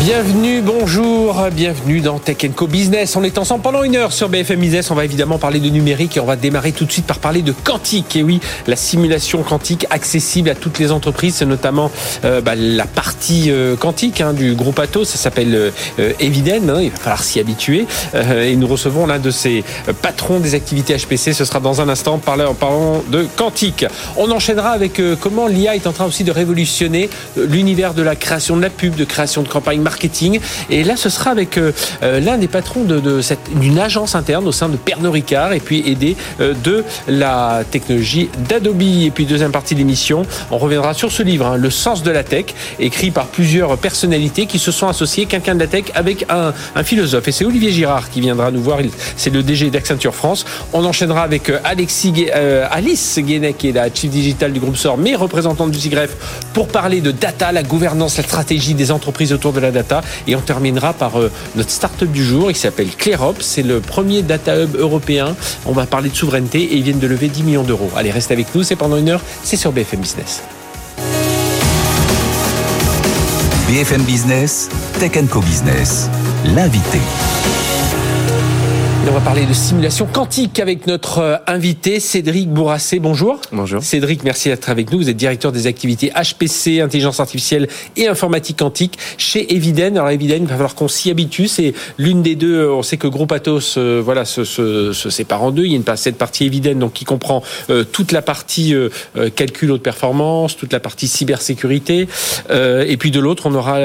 Bienvenue, bonjour, bienvenue dans Tech Co Business. On est ensemble pendant une heure sur BFM Business. On va évidemment parler de numérique et on va démarrer tout de suite par parler de quantique. Et oui, la simulation quantique accessible à toutes les entreprises, notamment euh, bah, la partie euh, quantique hein, du groupe Atos. Ça s'appelle euh, Eviden. Hein, il va falloir s'y habituer. et nous recevons l'un de ces patrons des activités HPC. Ce sera dans un instant en parlant de quantique. On enchaînera avec comment l'IA est en train aussi de révolutionner l'univers de la création de la pub, de création de campagne marketing. Et là, ce sera avec euh, euh, l'un des patrons de, cette d'une agence interne au sein de Pernod Ricard et puis aidé euh, de la technologie d'Adobe. Et puis deuxième partie de l'émission, on reviendra sur ce livre, hein, Le sens de la tech, écrit par plusieurs personnalités qui se sont associées, quelqu'un de la tech, avec un, philosophe. Et c'est Olivier Girard qui viendra nous voir. C'est le DG d'Accenture France. On enchaînera avec Alexis, Alice Guénec, qui est la Chief Digital du groupe SOR, mais représentante du CIGREF, pour parler de data, la gouvernance, la stratégie des entreprises autour de la data. Et on terminera par euh, notre start-up du jour. Il s'appelle ClearOps. C'est le premier data hub européen. On va parler de souveraineté et ils viennent de lever 10 millions d'euros. Allez, restez avec nous. C'est pendant une heure. C'est sur BFM Business. BFM Business, Tech Co Business, l'invité on va parler de simulation quantique avec notre euh, invité Cédric Bourrassé. Bonjour. Bonjour. Cédric, merci d'être avec nous. Vous êtes directeur des activités HPC, intelligence artificielle et informatique quantique chez Eviden. Alors Eviden, il va falloir qu'on s'y habitue. C'est l'une des deux. On sait que Groupe Atos, euh, voilà, se, se, se, sépare en deux. Il y a une cette partie Eviden, donc qui comprend euh, toute la partie calcul haute performance, toute la partie cybersécurité, et puis de l'autre, on aura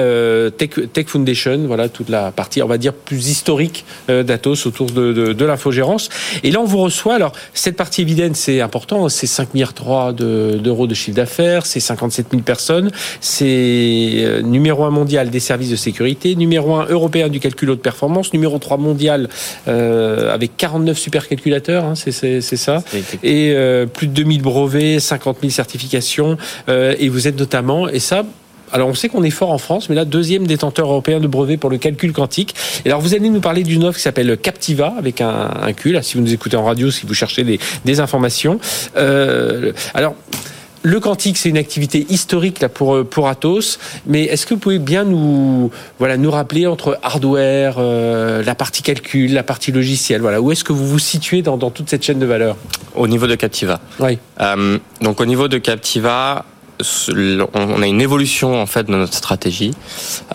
Tech, Tech Foundation, voilà, toute la partie, on va dire, plus historique d'Atos autour de de, l'infogérance. Et là, on vous reçoit. Alors, cette partie évidente, c'est important. C'est 5 milliards d'euros de chiffre d'affaires. C'est 57 000 personnes. C'est euh, numéro 1 mondial des services de sécurité. Numéro 1 européen du calcul haute performance. Numéro 3 mondial euh, avec 49 supercalculateurs. Hein, c'est ça. Et euh, plus de 2000 brevets, 50 000 certifications. et vous êtes notamment, et ça, alors on sait qu'on est fort en France, mais là, deuxième détenteur européen de brevet pour le calcul quantique. Et alors vous allez nous parler d'une offre qui s'appelle Captiva, avec un, un Q, là, si vous nous écoutez en radio, si vous cherchez des, des informations. Euh, alors... Le quantique, c'est une activité historique là pour pour Atos, mais est-ce que vous pouvez bien nous voilà nous rappeler entre hardware, euh, la partie calcul, la partie logicielle, voilà où est-ce que vous vous situez dans, dans toute cette chaîne de valeur? Au niveau de Captiva. Oui. Euh, donc au niveau de Captiva, on a une évolution en fait de notre stratégie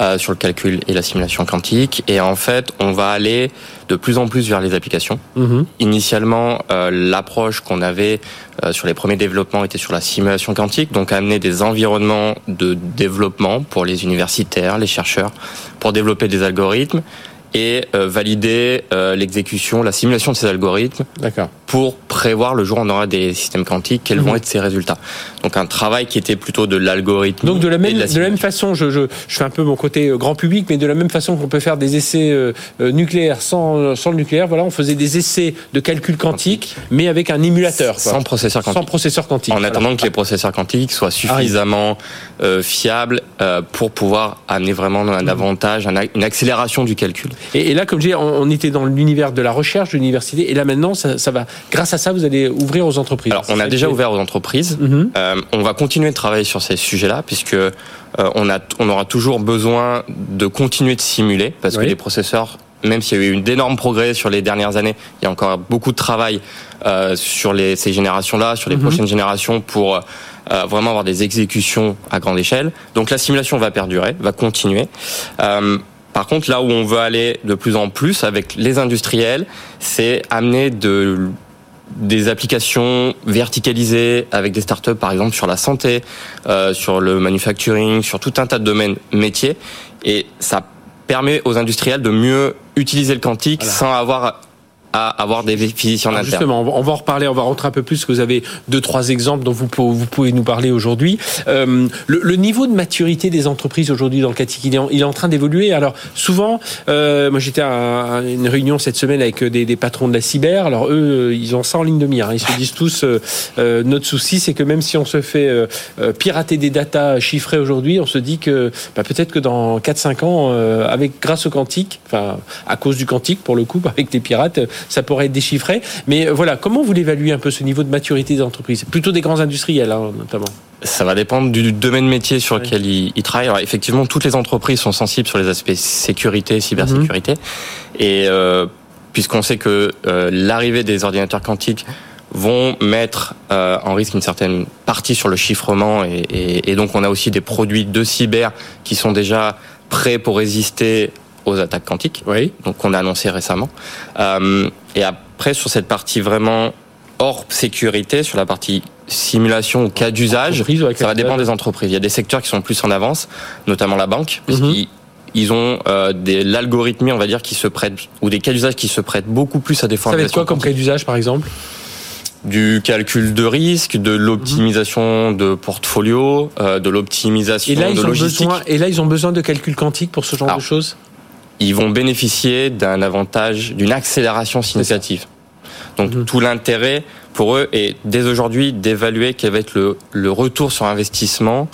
euh, sur le calcul et la simulation quantique et en fait on va aller de plus en plus vers les applications. Mm-hmm. Initialement, euh, l'approche qu'on avait euh, sur les premiers développements était sur la simulation quantique, donc amener des environnements de développement pour les universitaires, les chercheurs, pour développer des algorithmes et valider l'exécution, la simulation de ces algorithmes pour prévoir le jour où on aura des systèmes quantiques, quels vont mhm. être ces résultats. Donc un travail qui était plutôt de l'algorithme. Donc de la même, de la, même façon, je, je, je, fais un peu mon côté euh, grand public, mais de la même façon qu'on peut faire des essais euh, euh, nucléaires sans, sans le nucléaire, voilà, on faisait des essais de calcul quantique, mais avec un émulateur. Sans processeur quantique. Sans processeur quantique. En attendant que les processeurs quantiques soient suffisamment euh, fiables euh, pour pouvoir amener vraiment un mhm. avantage, une accélération du calcul. Et, et là, comme je dis, on, on était dans l'univers de la recherche, de l'université, et là maintenant, ça, ça va, grâce à ça, vous allez ouvrir aux entreprises Alors, on a déjà ouvert aux entreprises. Mhm. Euh, on va continuer de travailler sur ces sujets-là, puisque euh, on, a, on aura toujours besoin de continuer de simuler, parce que les processeurs même s'il y a eu d'énormes progrès sur les dernières années, il y a encore beaucoup de travail euh, sur les, ces générations-là, sur les mhm. prochaines générations pour euh, vraiment avoir des exécutions à grande échelle. Donc la simulation va perdurer, va continuer. Euh, par contre, là où on veut aller de plus en plus avec les industriels, c'est amener de des applications verticalisées avec des startups par exemple sur la santé, euh, sur le manufacturing, sur tout un tas de domaines métiers. Et ça permet aux industriels de mieux utiliser le quantique sans avoir à avoir des physiciens en Justement, on va en reparler, on va rentrer un peu plus, que vous avez deux, trois exemples dont vous, vous pouvez nous parler aujourd'hui. Euh, le, le, niveau de maturité des entreprises aujourd'hui dans le CATIC, il est en, il est en train d'évoluer. Alors souvent, euh, moi j'étais à une réunion cette semaine avec des, des, patrons de la cyber, alors eux, ils ont ça en ligne de mire. Hein. Ils se disent tous, euh, euh, notre souci, c'est que même si on se fait euh, euh, pirater des datas chiffrées aujourd'hui, on se dit que bah, peut-être que dans 4-5 ans, avec grâce au quantique, enfin à cause du quantique pour le coup, avec les pirates, ça pourrait être déchiffré. Mais euh, voilà, comment vous l'évaluez un peu ce niveau de maturité des entreprises? Plutôt des grands industriels, hein, notamment. Ça va dépendre du domaine métier sur lequel ils, travaillent. Alors, effectivement, toutes les entreprises sont sensibles sur les aspects sécurité, cybersécurité. Mhm. Et euh, puisqu'on sait que euh, l'arrivée des ordinateurs quantiques vont mettre euh, en risque une certaine partie sur le chiffrement et, et, et, donc on a aussi des produits de cyber qui sont déjà prêts pour résister aux attaques quantiques. Oui. Donc on a annoncé récemment. Euh, et après sur cette partie vraiment hors sécurité, sur la partie simulation ou cas d'usage, ça va dépendre des entreprises. Il y a des secteurs qui sont plus en avance, notamment la banque, parce mhm. qu'ils ils ont euh, des l'algorithmie, on va dire, qui se prête ou des cas d'usage qui se prêtent beaucoup plus à des formations. Ça va être quoi comme cas d'usage, par exemple? Du calcul de risque, de l'optimisation de portfolio, euh, de l'optimisation de logistique. Besoin, et là, ils ont besoin de calcul quantique pour ce genre de choses? Ils vont bénéficier d'un avantage, d'une accélération significative. Donc mhm. tout l'intérêt pour eux est dès aujourd'hui d'évaluer quel va être le, le retour sur investissement,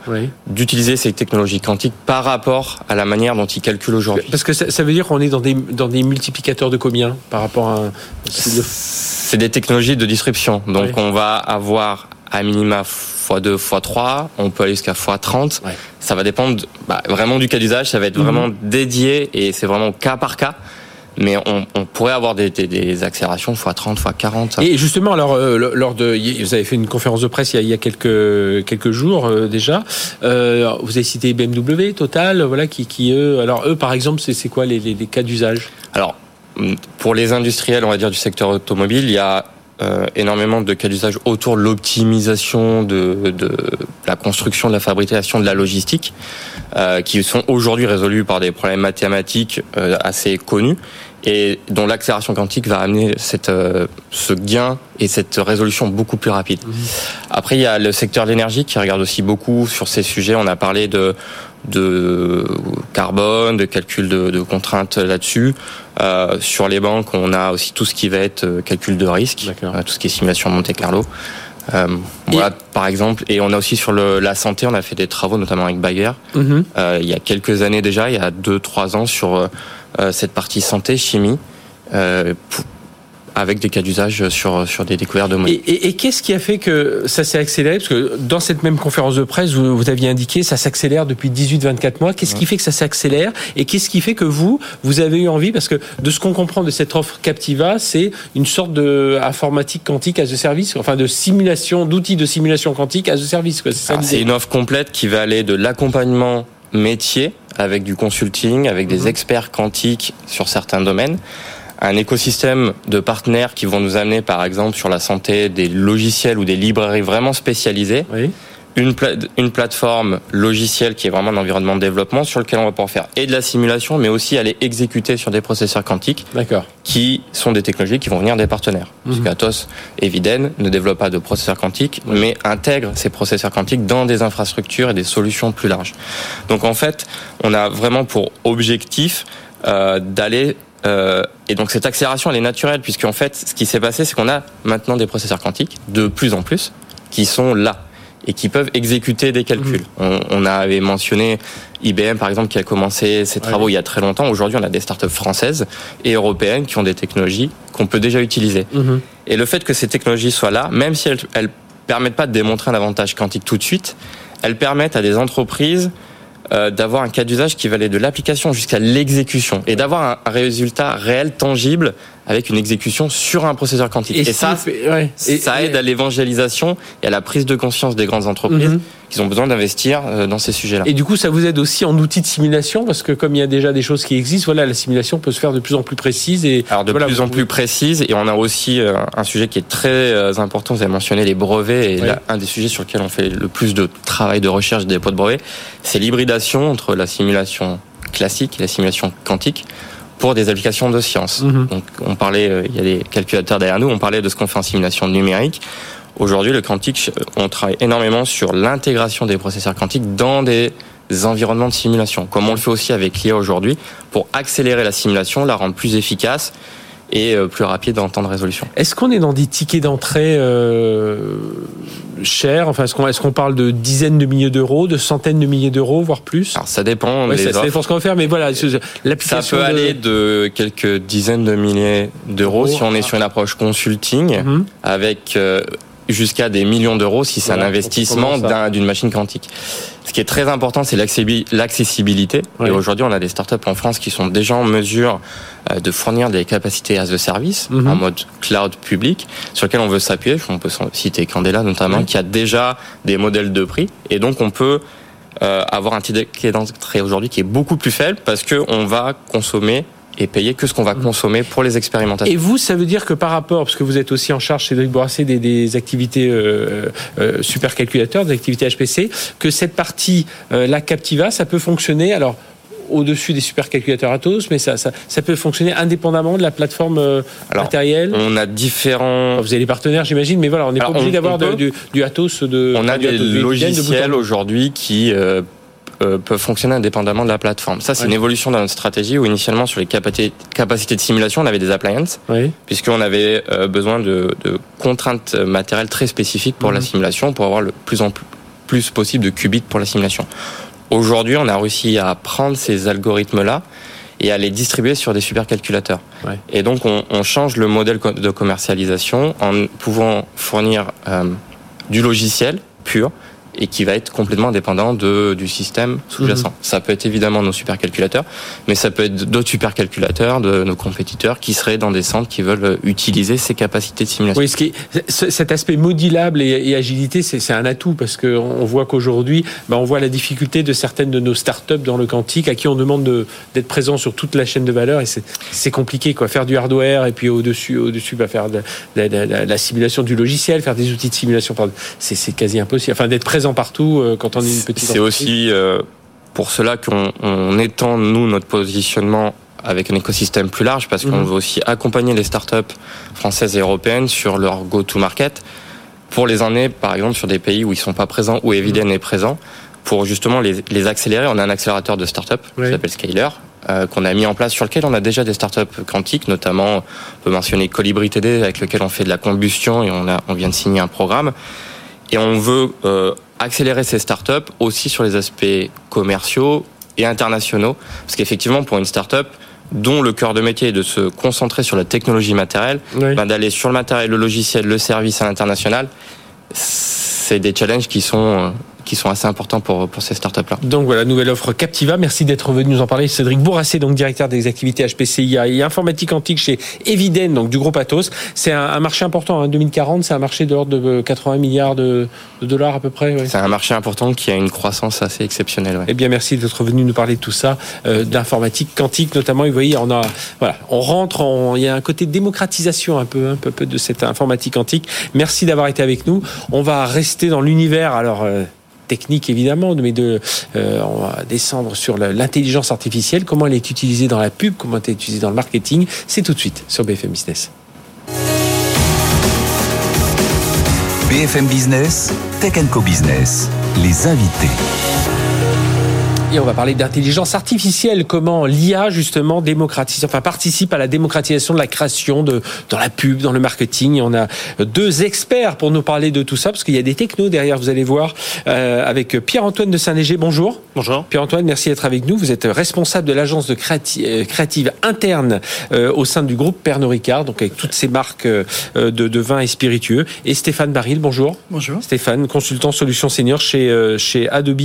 d'utiliser ces technologies quantiques par rapport à la manière dont ils calculent aujourd'hui. Parce que ça, ça veut dire qu'on est dans des, dans des multiplicateurs de combien par rapport à... C'est des technologies de disruption. Donc on va avoir à minima x2, x3, on peut aller jusqu'à x30. Ça va dépendre bah, vraiment du cas d'usage, ça va être vraiment mhm. dédié et c'est vraiment cas par cas. Mais on, on pourrait avoir des, des, des, accélérations x30, x40. Et justement, alors, euh, lors de, vous avez fait une conférence de presse il y a, il y a quelques quelques jours euh, déjà. Euh, vous avez cité BMW, Total, voilà, qui, qui eux, alors eux, par exemple, c'est quoi les, les, les cas d'usage? Alors, pour les industriels, on va dire du secteur automobile, il y a euh, énormément de cas d'usage autour de l'optimisation de, de, la construction, de la fabrication, de la logistique, euh, qui sont aujourd'hui résolus par des problèmes mathématiques euh, assez connus et dont l'accélération quantique va amener cette, ce gain et cette résolution beaucoup plus rapide. Mmh. Après, il y a le secteur de l'énergie qui regarde aussi beaucoup sur ces sujets. On a parlé de de carbone, de calcul de, de contraintes là-dessus. Euh, sur les banques, on a aussi tout ce qui va être euh, calcul de risque, euh, tout ce qui est simulation Monte Carlo. Euh, voilà, par exemple. Et on a aussi sur le, la santé, on a fait des travaux, notamment avec Bayer, mhm. euh, il y a quelques années déjà, il y a deux, trois ans, sur cette partie santé, chimie, avec des cas d'usage sur, sur des découvertes de Et, et, et qu'est-ce qui a fait que ça s'est accéléré? Parce que dans cette même conférence de presse, vous, vous aviez indiqué ça s'accélère depuis 18-24 mois. Qu'est-ce qui fait que ça s'accélère? Et qu'est-ce qui fait que vous, vous avez eu envie? Parce que de ce qu'on comprend de cette offre Captiva, c'est une sorte de informatique quantique as a service, enfin de simulation, d'outils de simulation quantique as a service. C'est une offre complète qui va aller de l'accompagnement métier avec du consulting, avec des mhm. experts quantiques sur certains domaines, un écosystème de partenaires qui vont nous amener, par exemple, sur la santé, des logiciels ou des librairies vraiment spécialisées. Oui. Une, pla une plateforme logicielle qui est vraiment un environnement de développement sur lequel on va pouvoir faire et de la simulation, mais aussi aller exécuter sur des processeurs quantiques qui sont des technologies qui vont venir des partenaires. Parce qu'Atos et Viden ne développent pas de processeurs quantiques, mais intègrent ces processeurs quantiques dans des infrastructures et des solutions plus larges. Donc en fait, on a vraiment pour objectif euh, d'aller euh, et donc cette accélération, elle est naturelle, puisque en fait, ce qui s'est passé, c'est qu'on a maintenant des processeurs quantiques, de plus en plus, qui sont là et qui peuvent exécuter des calculs. Mmh. On, on, avait mentionné IBM, par exemple, qui a commencé ses travaux il y a très longtemps. Aujourd'hui, on a des startups françaises et européennes qui ont des technologies qu'on peut déjà utiliser. Mmh. Et le fait que ces technologies soient là, même si elles, elles permettent pas de démontrer un avantage quantique tout de suite, elles permettent à des entreprises euh, d'avoir un cas d'usage qui va de l'application jusqu'à l'exécution et d'avoir un résultat réel, tangible, avec une exécution sur un processeur quantique. Et, ça, ça aide à l'évangélisation et à la prise de conscience des grandes entreprises mhm. qui ont besoin d'investir euh, dans ces sujets-là. Et du coup, ça vous aide aussi en outil de simulation parce que comme il y a déjà des choses qui existent, voilà, la simulation peut se faire de plus en plus précise et alors de plus en plus précise. Et on a aussi euh, un sujet qui est très euh, important. Vous avez mentionné les brevets et là, un des sujets sur lesquels on fait le plus de travail de recherche des dépôts de brevets, c'est l'hybridation entre la simulation classique et la simulation quantique pour des applications de science. Mhm. Donc on parlait, euh, il y a des calculateurs derrière nous, on parlait de ce qu'on fait en simulation numérique. Aujourd'hui, le quantique, on travaille énormément sur l'intégration des processeurs quantiques dans des environnements de simulation, comme on le fait aussi avec l'IA aujourd'hui, pour accélérer la simulation, la rendre plus efficace et euh, plus rapide en temps de résolution. Est-ce qu'on est dans des tickets d'entrée euh, chers? Enfin, est-ce qu'on est parle de dizaines de milliers d'euros, de centaines de milliers d'euros, voire plus? Alors ça dépend Ouais, ça, ça dépend ce qu'on va faire, mais voilà, Ça peut de- aller de quelques dizaines de milliers d'euros Euros, si on est sur une approche consulting, Mhm. avec euh, jusqu'à des millions d'euros si c'est Voilà, un investissement d'une machine quantique. Ce qui est très important, c'est l'accessibi- l'accessibilité. Et aujourd'hui, on a des startups en France qui sont déjà en mesure euh, de fournir des capacités as a service Mhm. en mode cloud public sur lequel on veut s'appuyer. On peut citer Candela notamment, qui a déjà des modèles de prix. Et donc, on peut euh, avoir un ticket d'entrée aujourd'hui qui est beaucoup plus faible parce que on va consommer et payer que ce qu'on va consommer pour les expérimentations. Et vous, ça veut dire que par rapport, parce que vous êtes aussi en charge, Cédric Bourassa, des, des activités euh, euh, supercalculateurs, des activités HPC, que cette partie, euh, la Captiva, ça peut fonctionner, alors au-dessus des supercalculateurs Atos, mais ça, ça, ça peut fonctionner indépendamment de la plateforme euh, Alors, matérielle On a différents Vous avez les partenaires, j'imagine, mais voilà, on n'est pas obligé d'avoir du, du Atos de. On a des Atos logiciels aujourd'hui qui euh, euh, peuvent fonctionner indépendamment de la plateforme. Ça, c'est une évolution dans notre stratégie où initialement sur les capacités, capacités de simulation, on avait des appliances Oui. puisqu'on avait euh, besoin de, de contraintes matérielles très spécifiques pour la Mhm. simulation, pour avoir le plus en plus, plus possible de qubits pour la simulation. Aujourd'hui, on a réussi à prendre ces algorithmes-là et à les distribuer sur des supercalculateurs. Ouais. Et donc, on, on change le modèle de commercialisation en pouvant fournir euh, du logiciel pur et qui va être complètement indépendant de, du système sous-jacent. Mhm. Ça peut être évidemment nos supercalculateurs, mais ça peut être d'autres supercalculateurs de nos compétiteurs qui seraient dans des centres qui veulent utiliser ces capacités de simulation. Oui, ce qui est- cet aspect modulable et, et agilité, c'est un atout parce qu'on on voit qu'aujourd'hui, bah, on voit la difficulté de certaines de nos startups dans le quantique à qui on demande de- d'être présent sur toute la chaîne de valeur et c'est- compliqué quoi. Faire du hardware et puis au-dessus, au-dessus, bah, faire de, la, la- la- la simulation du logiciel, faire des outils de simulation, c'est quasi impossible. Enfin, d'être présent partout euh, quand on est une petite C'est aussi euh, pour cela qu'on on étend, nous, notre positionnement avec un écosystème plus large, parce qu'on Mhm. veut aussi accompagner les startups françaises et européennes sur leur go-to-market, pour les emmener, par exemple, sur des pays où ils sont pas présents, où Eviden Mhm. est présent, pour justement les, les accélérer. On a un accélérateur de startups Oui. qui s'appelle Scaler, euh, qu'on a mis en place, sur lequel on a déjà des startups quantiques, notamment, on peut mentionner Colibri TD, avec lequel on fait de la combustion, et on, a, on vient de signer un programme. Et on veut euh, accélérer ces startups aussi sur les aspects commerciaux et internationaux. Parce qu'effectivement, pour une startup dont le cœur de métier est de se concentrer sur la technologie matérielle, Oui. ben, d'aller sur le matériel, le logiciel, le service à l'international, c'est des challenges qui sont, euh, qui sont assez importants pour, pour ces startups-là. Donc voilà, nouvelle offre Captiva. Merci d'être venu nous en parler. Cédric Bourrassé, donc directeur des activités HPCIA et informatique antique chez Eviden, donc du groupe Atos. C'est un, un marché important. En 2040, c'est un marché de l'ordre de 80 milliards de, de dollars à peu près. ouais. C'est un marché important qui a une croissance assez exceptionnelle. ouais. Eh bien, merci d'être venu nous parler de tout ça, euh, d'informatique quantique notamment. Et vous voyez, on a, voilà, on rentre, en- il y a un côté démocratisation un peu, un peu, peu de cette informatique quantique. Merci d'avoir été avec nous. On va rester dans l'univers, alors. euh, technique évidemment, mais de, euh, on va descendre sur l'intelligence artificielle, comment elle est utilisée dans la pub, comment elle est utilisée dans le marketing. C'est tout de suite sur BFM Business. BFM Business, Tech Co Business, les invités. On va parler d'intelligence artificielle, comment l'IA justement démocratise, enfin participe à la démocratisation de la création de dans la pub, dans le marketing. Et on a deux experts pour nous parler de tout ça, parce qu'il y a des technos derrière, vous allez voir, euh, avec Pierre-Antoine de Saint-Léger. Bonjour. Bonjour. Pierre-Antoine, merci d'être avec nous. Vous êtes responsable de l'agence de créati- euh, créative interne euh, au sein du groupe Pernod Ricard, donc avec toutes ces marques euh, de, de vins et spiritueux. Et Stéphane Baril, bonjour. Bonjour. Stéphane, consultant solutions senior chez, euh, chez Adobe.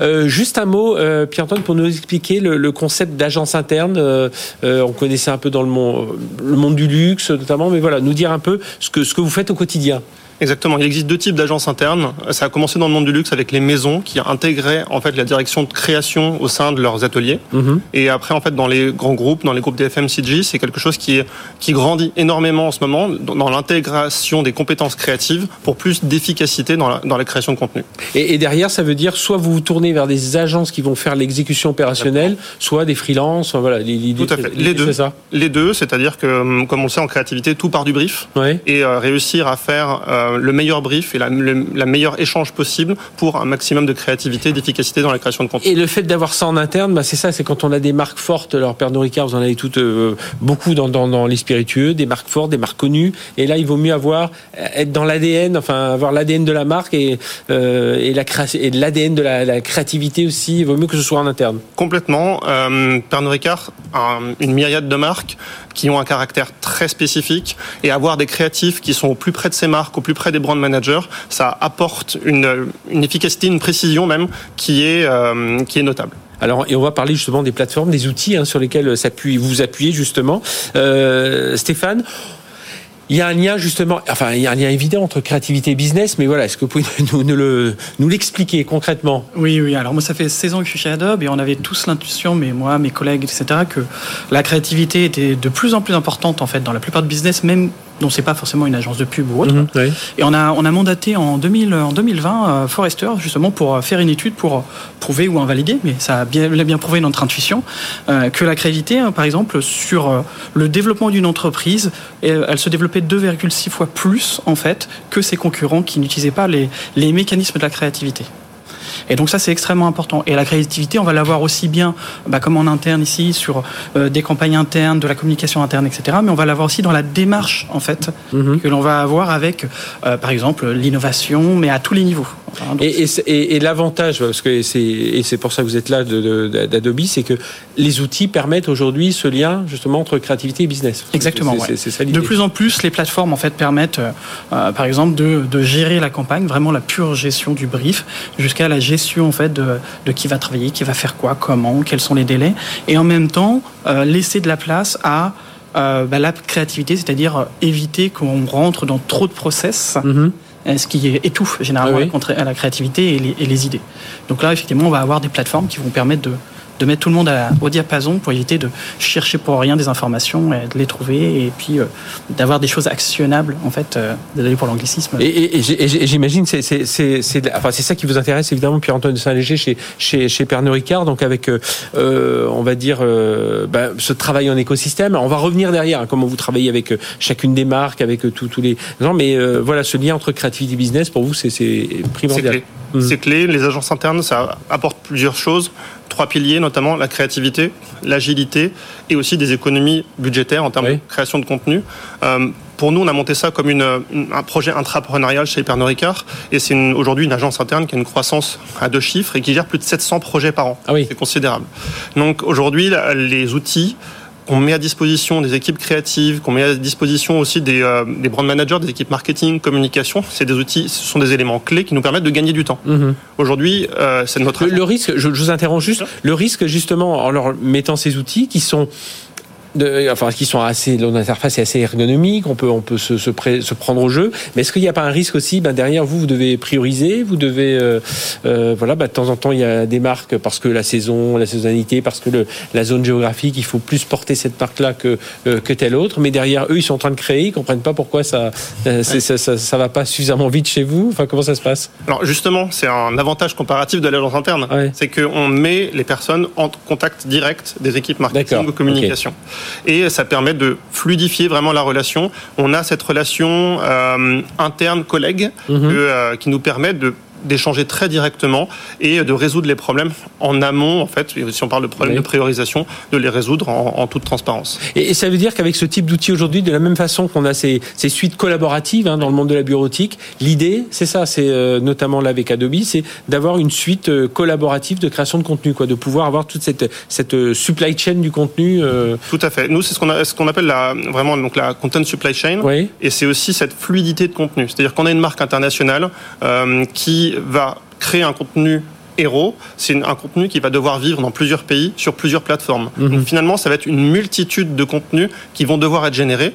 Euh, juste un mot, euh, Pierre-Antoine, pour nous expliquer le, le concept d'agence interne. Euh, euh, on connaissait un peu dans le monde, le monde du luxe notamment, mais voilà, nous dire un peu ce que, ce que vous faites au quotidien. Exactement. Il existe deux types d'agences internes. Ça a commencé dans le monde du luxe avec les maisons qui intégraient en fait la direction de création au sein de leurs ateliers. Mhm. Et après, en fait, dans les grands groupes, dans les groupes DFMCG, c'est quelque chose qui, est, qui grandit énormément en ce moment dans l'intégration des compétences créatives pour plus d'efficacité dans la, dans la création de contenu. Et, derrière, ça veut dire soit vous vous tournez vers des agences qui vont faire l'exécution opérationnelle, soit des freelances. Voilà, Tout à fait. Les deux. Ça. Les deux, c'est-à-dire que, hum, comme on le sait en créativité, tout part du brief. Et euh, réussir à faire euh, le meilleur brief et la, la meilleure échange possible pour un maximum de créativité, d'efficacité dans la création de contenu. Et le fait d'avoir ça en interne, bah c'est ça, c'est quand on a des marques fortes. Alors Pernod Ricard, vous en avez toutes euh, beaucoup dans, dans, dans, les spiritueux, des marques fortes, des marques connues. Et là, il vaut mieux avoir être dans l'ADN, enfin avoir l'ADN de la marque et euh, et la et l'ADN de la, la, créativité aussi. Il vaut mieux que ce soit en interne. Complètement. Euh, Pernod Ricard, une myriade de marques qui ont un caractère très spécifique et avoir des créatifs qui sont au plus près de ces marques, au plus près des brand managers, ça apporte une, une efficacité, une précision même qui est, euh, qui est notable. Alors, et on va parler justement des plateformes, des outils hein, sur lesquels vous vous appuyez justement. Euh, Stéphane, il y a un lien justement, enfin il y a un lien évident entre créativité et business, mais voilà, est-ce que vous pouvez nous, nous, le, nous l'expliquer concrètement? Oui, oui. Alors moi, ça fait 16 ans que je suis chez Adobe et on avait tous l'intuition, mais moi, mes collègues, etc., que la créativité était de plus en plus importante en fait dans la plupart de business, même dont c'est pas forcément une agence de pub ou autre. Mhm, et on a, on a mandaté en, 2000, en 2020 euh, Forrester justement pour euh, faire une étude pour euh, prouver ou invalider, mais ça a bien, bien prouvé notre intuition, que la créativité, hein, par exemple, sur le développement d'une entreprise, elle se développait 2,6 fois plus en fait que ses concurrents qui n'utilisaient pas les, les mécanismes de la créativité. Et donc ça, c'est extrêmement important. Et la créativité, on va l'avoir aussi bien, bah, comme en interne ici, sur euh, des campagnes internes, de la communication interne, etc. Mais on va l'avoir aussi dans la démarche, en fait, mhm. que l'on va avoir avec, euh, par exemple, l'innovation, mais à tous les niveaux. Et, et, et l'avantage, parce que c'est et c'est pour ça que vous êtes là d'Adobe, c'est que les outils permettent aujourd'hui ce lien justement entre créativité et business. Exactement. de plus en plus, les plateformes en fait permettent, euh, par exemple, de, de, gérer la campagne, vraiment la pure gestion du brief, jusqu'à la gestion en fait de, qui va travailler, qui va faire quoi, comment, quels sont les délais, et en même temps euh, laisser de la place à euh, bah, la créativité, c'est-à-dire euh, éviter qu'on rentre dans trop de process. Mm-hmm. Ce qui étouffe généralement la, la, créativité et les, et les, idées. Donc là, effectivement, on va avoir des plateformes qui vont permettre de, de mettre tout le monde à, au diapason pour éviter de chercher pour rien des informations, et de les trouver et puis euh, d'avoir des choses actionnables en fait, euh, d'aller pour l'anglicisme. Et, et, j'imagine c'est c'est c'est enfin c'est ça qui vous intéresse évidemment Pierre-Antoine de Saint-Léger chez chez chez Pernod Ricard donc avec euh, euh on va dire euh, bah, ce travail en écosystème. On va revenir derrière hein, comment vous travaillez avec chacune des marques avec tous tous les gens mais voilà ce lien entre créativité et business pour vous c'est primordial. C'est clé. Les agences internes, ça apporte plusieurs choses. Trois piliers, notamment la créativité, l'agilité et aussi des économies budgétaires en termes de création de contenu. Euh, pour nous, on a monté ça comme une, un projet intrapreneurial chez Pernod Ricard. Et c'est aujourd'hui une agence interne qui a une croissance à deux chiffres et qui gère plus de 700 projets par an. Ah oui. C'est considérable. Donc aujourd'hui, les outils qu'on met à disposition des équipes créatives, qu'on met à disposition aussi des, euh, des, brand managers, des équipes marketing, communication, c'est des outils, ce sont des éléments clés qui nous permettent de gagner du temps. Mhm. Aujourd'hui, euh, c'est notre... Le, le, risque, je, je vous interromps juste, le risque justement en leur mettant ces outils qui sont de, enfin, qui sont assez, l'interface est assez ergonomique, on peut, on peut se, se, se prendre au jeu. Mais est-ce qu'il n'y a pas un risque aussi ben Derrière vous, vous devez prioriser, vous devez, euh, euh, voilà, ben, de temps en temps, il y a des marques parce que la saison, la saisonnalité, parce que le, la zone géographique, il faut plus porter cette marque-là que, euh, que telle autre. Mais derrière eux, ils sont en train de créer, ils comprennent pas pourquoi ça, euh, ça, ça, ça, va pas suffisamment vite chez vous. Enfin, comment ça se passe? Alors justement, c'est un avantage comparatif de l'agence interne, c'est qu'on met les personnes en contact direct des équipes marketing ou communication et ça permet de fluidifier vraiment la relation. On a cette relation euh, interne collègue mhm. euh, qui nous permet de d'échanger très directement et de résoudre les problèmes en amont, en fait, si on parle de problèmes de priorisation, de les résoudre en, toute transparence. Et, ça veut dire qu'avec ce type d'outils aujourd'hui, de la même façon qu'on a ces, ces, suites collaboratives hein, dans le monde de la bureautique, l'idée, c'est ça, c'est euh, notamment là avec Adobe, c'est d'avoir une suite euh, collaborative de création de contenu, quoi, de pouvoir avoir toute cette, cette euh, supply chain du contenu. Tout à fait. Nous, c'est ce qu'on ce qu'on appelle la, vraiment donc la content supply chain, et c'est aussi cette fluidité de contenu. C'est-à-dire qu'on a une marque internationale qui va créer un contenu héros, c'est un contenu qui va devoir vivre dans plusieurs pays, sur plusieurs plateformes. Mhm. Donc finalement, ça va être une multitude de contenus qui vont devoir être générés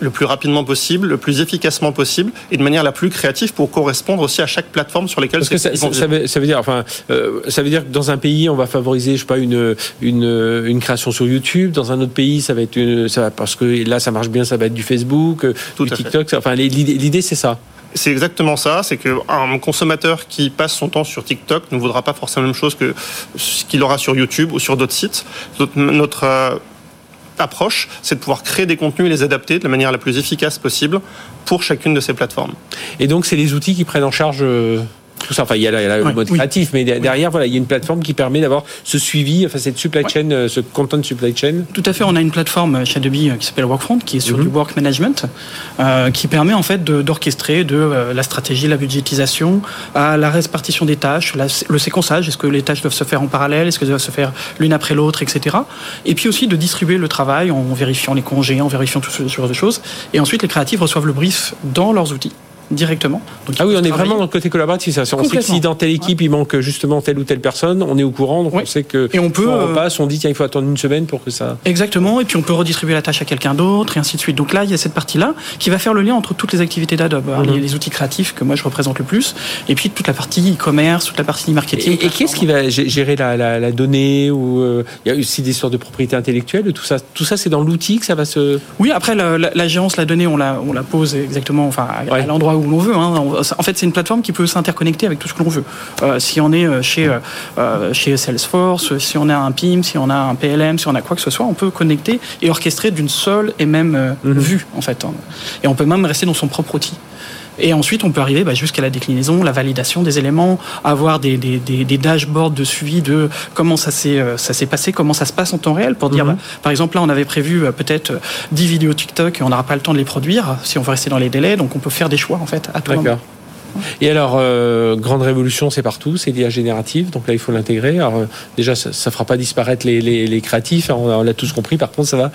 le plus rapidement possible, le plus efficacement possible et de manière la plus créative pour correspondre aussi à chaque plateforme sur lesquelles c'est ça, ça, veut, ça, veut, dire, enfin, euh, ça veut dire que dans un pays, on va favoriser, je sais pas, une, une, une création sur YouTube. Dans un autre pays, ça va être une, ça va, parce que là, ça marche bien, ça va être du Facebook, Tout du TikTok. Enfin, l'idée, c'est ça. C'est exactement ça, c'est qu'un consommateur qui passe son temps sur TikTok ne voudra pas forcément la même chose que ce qu'il aura sur YouTube ou sur d'autres sites. Notre, euh, approche, c'est de pouvoir créer des contenus et les adapter de la manière la plus efficace possible pour chacune de ces plateformes. Et donc, c'est les outils qui prennent en charge euh, tout ça. Enfin, il y a, le mode créatif, mais derrière, voilà, il y a une plateforme qui permet d'avoir ce suivi, enfin cette supply chain, euh, ce content supply chain. Tout à fait. On a une plateforme chez Adobe euh, qui s'appelle Workfront, qui est sur mhm. du work management, euh, qui permet en fait d'orchestrer de, la stratégie, la budgétisation, à la répartition des tâches, le séquençage. Est-ce que les tâches doivent se faire en parallèle Est-ce qu'elles doivent se faire l'une après l'autre, etc. Et puis aussi de distribuer le travail en vérifiant les congés, en vérifiant tout ce genre de choses. Et ensuite, les créatifs reçoivent le brief dans leurs outils directement. ah oui, on est vraiment dans le côté collaboratif. Ça. On sait que si dans telle équipe il manque justement telle ou telle personne, on est au courant, donc on sait que et on peut on euh, passe, on dit tiens il faut attendre une semaine pour que ça. Exactement, et puis on peut redistribuer la tâche à quelqu'un d'autre et ainsi de suite. Donc là il y a cette partie là qui va faire le lien entre toutes les activités d'Adobe, hein, mhm. les, outils créatifs que moi je représente le plus, et puis toute la partie e-commerce, toute la partie marketing. Et, qu'est-ce qui va gérer la, donnée ou euh, il y a aussi des histoires de propriété intellectuelle, tout ça, tout ça c'est dans l'outil que ça va se. Oui, après la, la, géance, la donnée, on la, on la pose exactement, enfin à, l'endroit où l'on veut. Hein en fait, c'est une plateforme qui peut s'interconnecter avec tout ce que l'on veut. Euh, si on est euh, chez, euh, chez Salesforce, si on a un PIM, si on a un PLM, si on a quoi que ce soit, on peut connecter et orchestrer d'une seule et même mhm. vue, en fait. Et on peut même rester dans son propre outil. Et ensuite, on peut arriver bah, jusqu'à la déclinaison, la validation des éléments, avoir des, des, des, dashboards de suivi de comment ça s'est ça s'est passé, comment ça se passe en temps réel, pour dire, mhm. bah, par exemple, là, on avait prévu peut-être 10 vidéos TikTok et on n'aura pas le temps de les produire si on veut rester dans les délais, donc on peut faire des choix en fait à tout moment. Et alors, euh, grande révolution, c'est partout, c'est l'IA générative, donc là il faut l'intégrer. Alors euh, déjà, ça, ne fera pas disparaître les, les, créatifs, hein, on, l'a tous compris. Par contre, ça va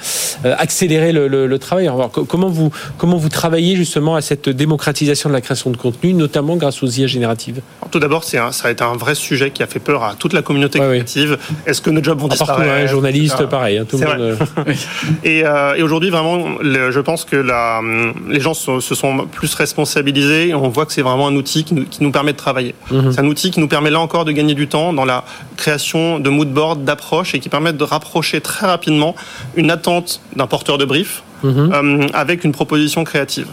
euh, accélérer le, le, travail. Alors, comment vous comment vous travaillez justement à cette démocratisation de la création de contenu, notamment grâce aux IA génératives? Tout d'abord, c'est ça a été un vrai sujet qui a fait peur à toute la communauté créative. Est-ce que nos jobs vont disparaître partout, journaliste, pareil. Hein, tout le monde, et, et aujourd'hui, vraiment, je pense que la, les gens se, se sont plus responsabilisés. On voit que c'est vraiment un outil qui nous, permet de travailler. Mhm. C'est un outil qui nous permet là encore de gagner du temps dans la création de mood board, d'approche et qui permet de rapprocher très rapidement une attente d'un porteur de brief Mhm. Euh, avec une proposition créative.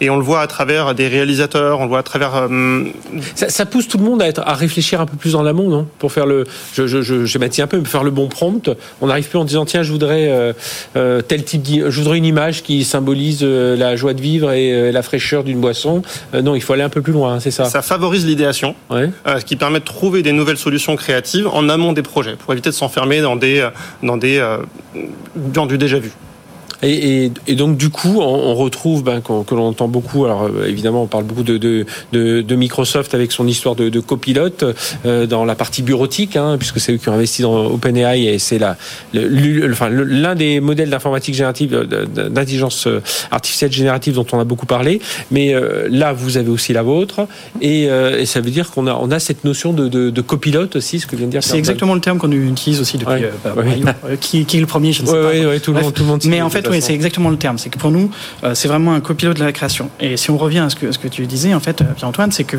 Et on le voit à travers des réalisateurs, on le voit à travers. Euh, ça, pousse tout le monde à, être, à réfléchir un peu plus en amont, non? Pour faire le. Je, je, je, je un peu, faire le bon prompt. On n'arrive plus en disant tiens, je voudrais euh, tel type. Je voudrais une image qui symbolise la joie de vivre et la fraîcheur d'une boisson. non, il faut aller un peu plus loin, hein, c'est ça? Ça favorise l'idéation, ce qui permet de trouver des nouvelles solutions créatives en amont des projets, pour éviter de s'enfermer dans des dans des dans du déjà vu. Et, et, donc du coup, on, retrouve ben, que, l'on entend beaucoup. Alors euh, évidemment, on parle beaucoup de, de, de, de Microsoft avec son histoire de, de copilote euh, dans la partie bureautique, hein, puisque c'est eux qui ont investi dans OpenAI et c'est l'un enfin, des modèles d'informatique générative, d'intelligence euh, artificielle générative dont on a beaucoup parlé. Mais là, vous avez aussi la vôtre, et, et ça veut dire qu'on a, on a cette notion de, de, copilote aussi, ce que vient de dire. C'est exactement le terme qu'on utilise aussi depuis. Bah, qui, qui, est le premier Je ne sais pas. tout, le monde, tout le monde. Mais en fait, oui, c'est exactement le terme. C'est que pour nous, euh, c'est vraiment un copilote de la création. Et si on revient à ce que, ce que tu disais, en fait, euh, Pierre-Antoine, c'est que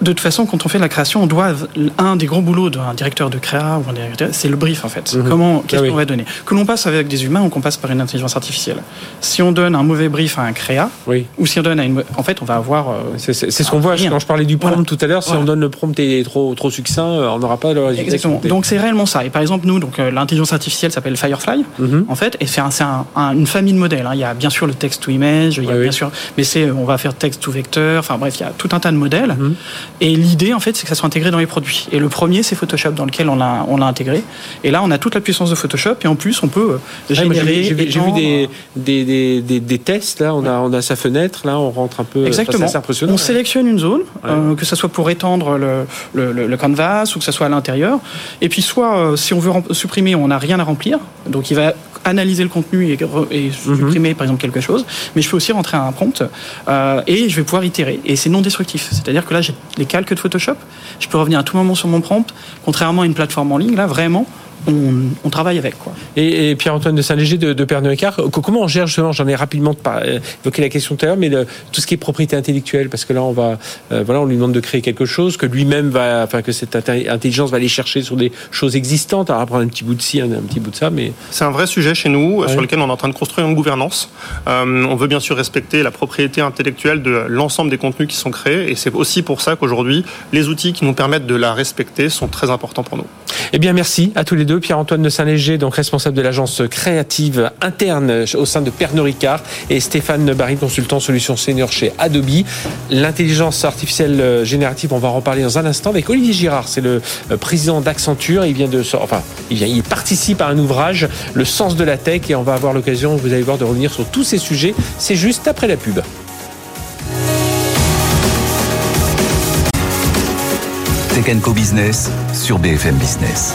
de toute façon, quand on fait de la création, on doit un des gros boulots d'un directeur de créa ou un directeur, c'est le brief en fait. Mhm. Comment, qu'est-ce ah qu'on va donner? Que l'on passe avec des humains ou qu'on passe par une intelligence artificielle. Si on donne un mauvais brief à un créa, oui. ou si on donne à une, en fait, on va avoir. Euh, c'est ce qu'on voit quand je parlais du prompt tout à l'heure. Si on donne le prompt est trop trop succinct, euh, on n'aura pas le résultat. Exactement. Donc c'est réellement ça. Et par exemple, nous, donc euh, l'intelligence artificielle s'appelle Firefly, mhm. en fait, et c'est un, une famille de modèles. Hein. Il y a bien sûr le text to image, il y a bien sûr, mais c'est on va faire text to vecteur. Enfin bref, il y a tout un tas de modèles. Mhm. Et l'idée, en fait c'est que ça soit intégré dans les produits. Et le premier, c'est Photoshop, dans lequel on l'a, on l'a intégré. Et là, on a toute la puissance de Photoshop, et en plus, on peut euh, générer. j'ai, vu, des, des, des, des, tests, là, on, a, on a sa fenêtre, là, on rentre un peu. Exactement. On sélectionne une zone, euh, que ce soit pour étendre le, le, le, canvas ou que ce soit à l'intérieur. Et puis, soit, euh, si on veut supprimer, on n'a rien à remplir. Donc, il va analyser le contenu et, et mhm. supprimer par exemple quelque chose, mais je peux aussi rentrer un prompt euh, et je vais pouvoir itérer. Et c'est non destructif. C'est-à-dire que là, j'ai les calques de Photoshop, je peux revenir à tout moment sur mon prompt, contrairement à une plateforme en ligne, là, vraiment, on, travaille avec. Quoi. Et, Pierre-Antoine de Saint-Léger de, de Pernod Ricard, comment on gère justement, j'en ai rapidement euh, évoqué la question tout à l'heure, mais tout ce qui est propriété intellectuelle, parce que là on va, euh, voilà, on lui demande de créer quelque chose, que lui-même va, enfin que cette intelligence va aller chercher sur des choses existantes, à prendre un petit bout de ci, un, petit bout de ça, mais c'est un vrai sujet chez nous euh, sur lequel on est en train de construire une gouvernance. on veut bien sûr respecter la propriété intellectuelle de l'ensemble des contenus qui sont créés, et c'est aussi pour ça qu'aujourd'hui les outils qui nous permettent de la respecter sont très importants pour nous. Eh bien, merci à tous les deux. Pierre-Antoine de Saint-Léger, donc responsable de l'agence créative interne au sein de Pernod Ricard, et Stéphane Barry, consultant solutions senior chez Adobe. L'intelligence artificielle générative, on va en reparler dans un instant avec Olivier Girard. C'est le euh, président d'Accenture. Il vient de, enfin, il participe à un ouvrage, Le sens de la tech, et on va avoir l'occasion, vous allez voir, de revenir sur tous ces sujets. C'est juste après la pub. Tech Co Business sur BFM Business.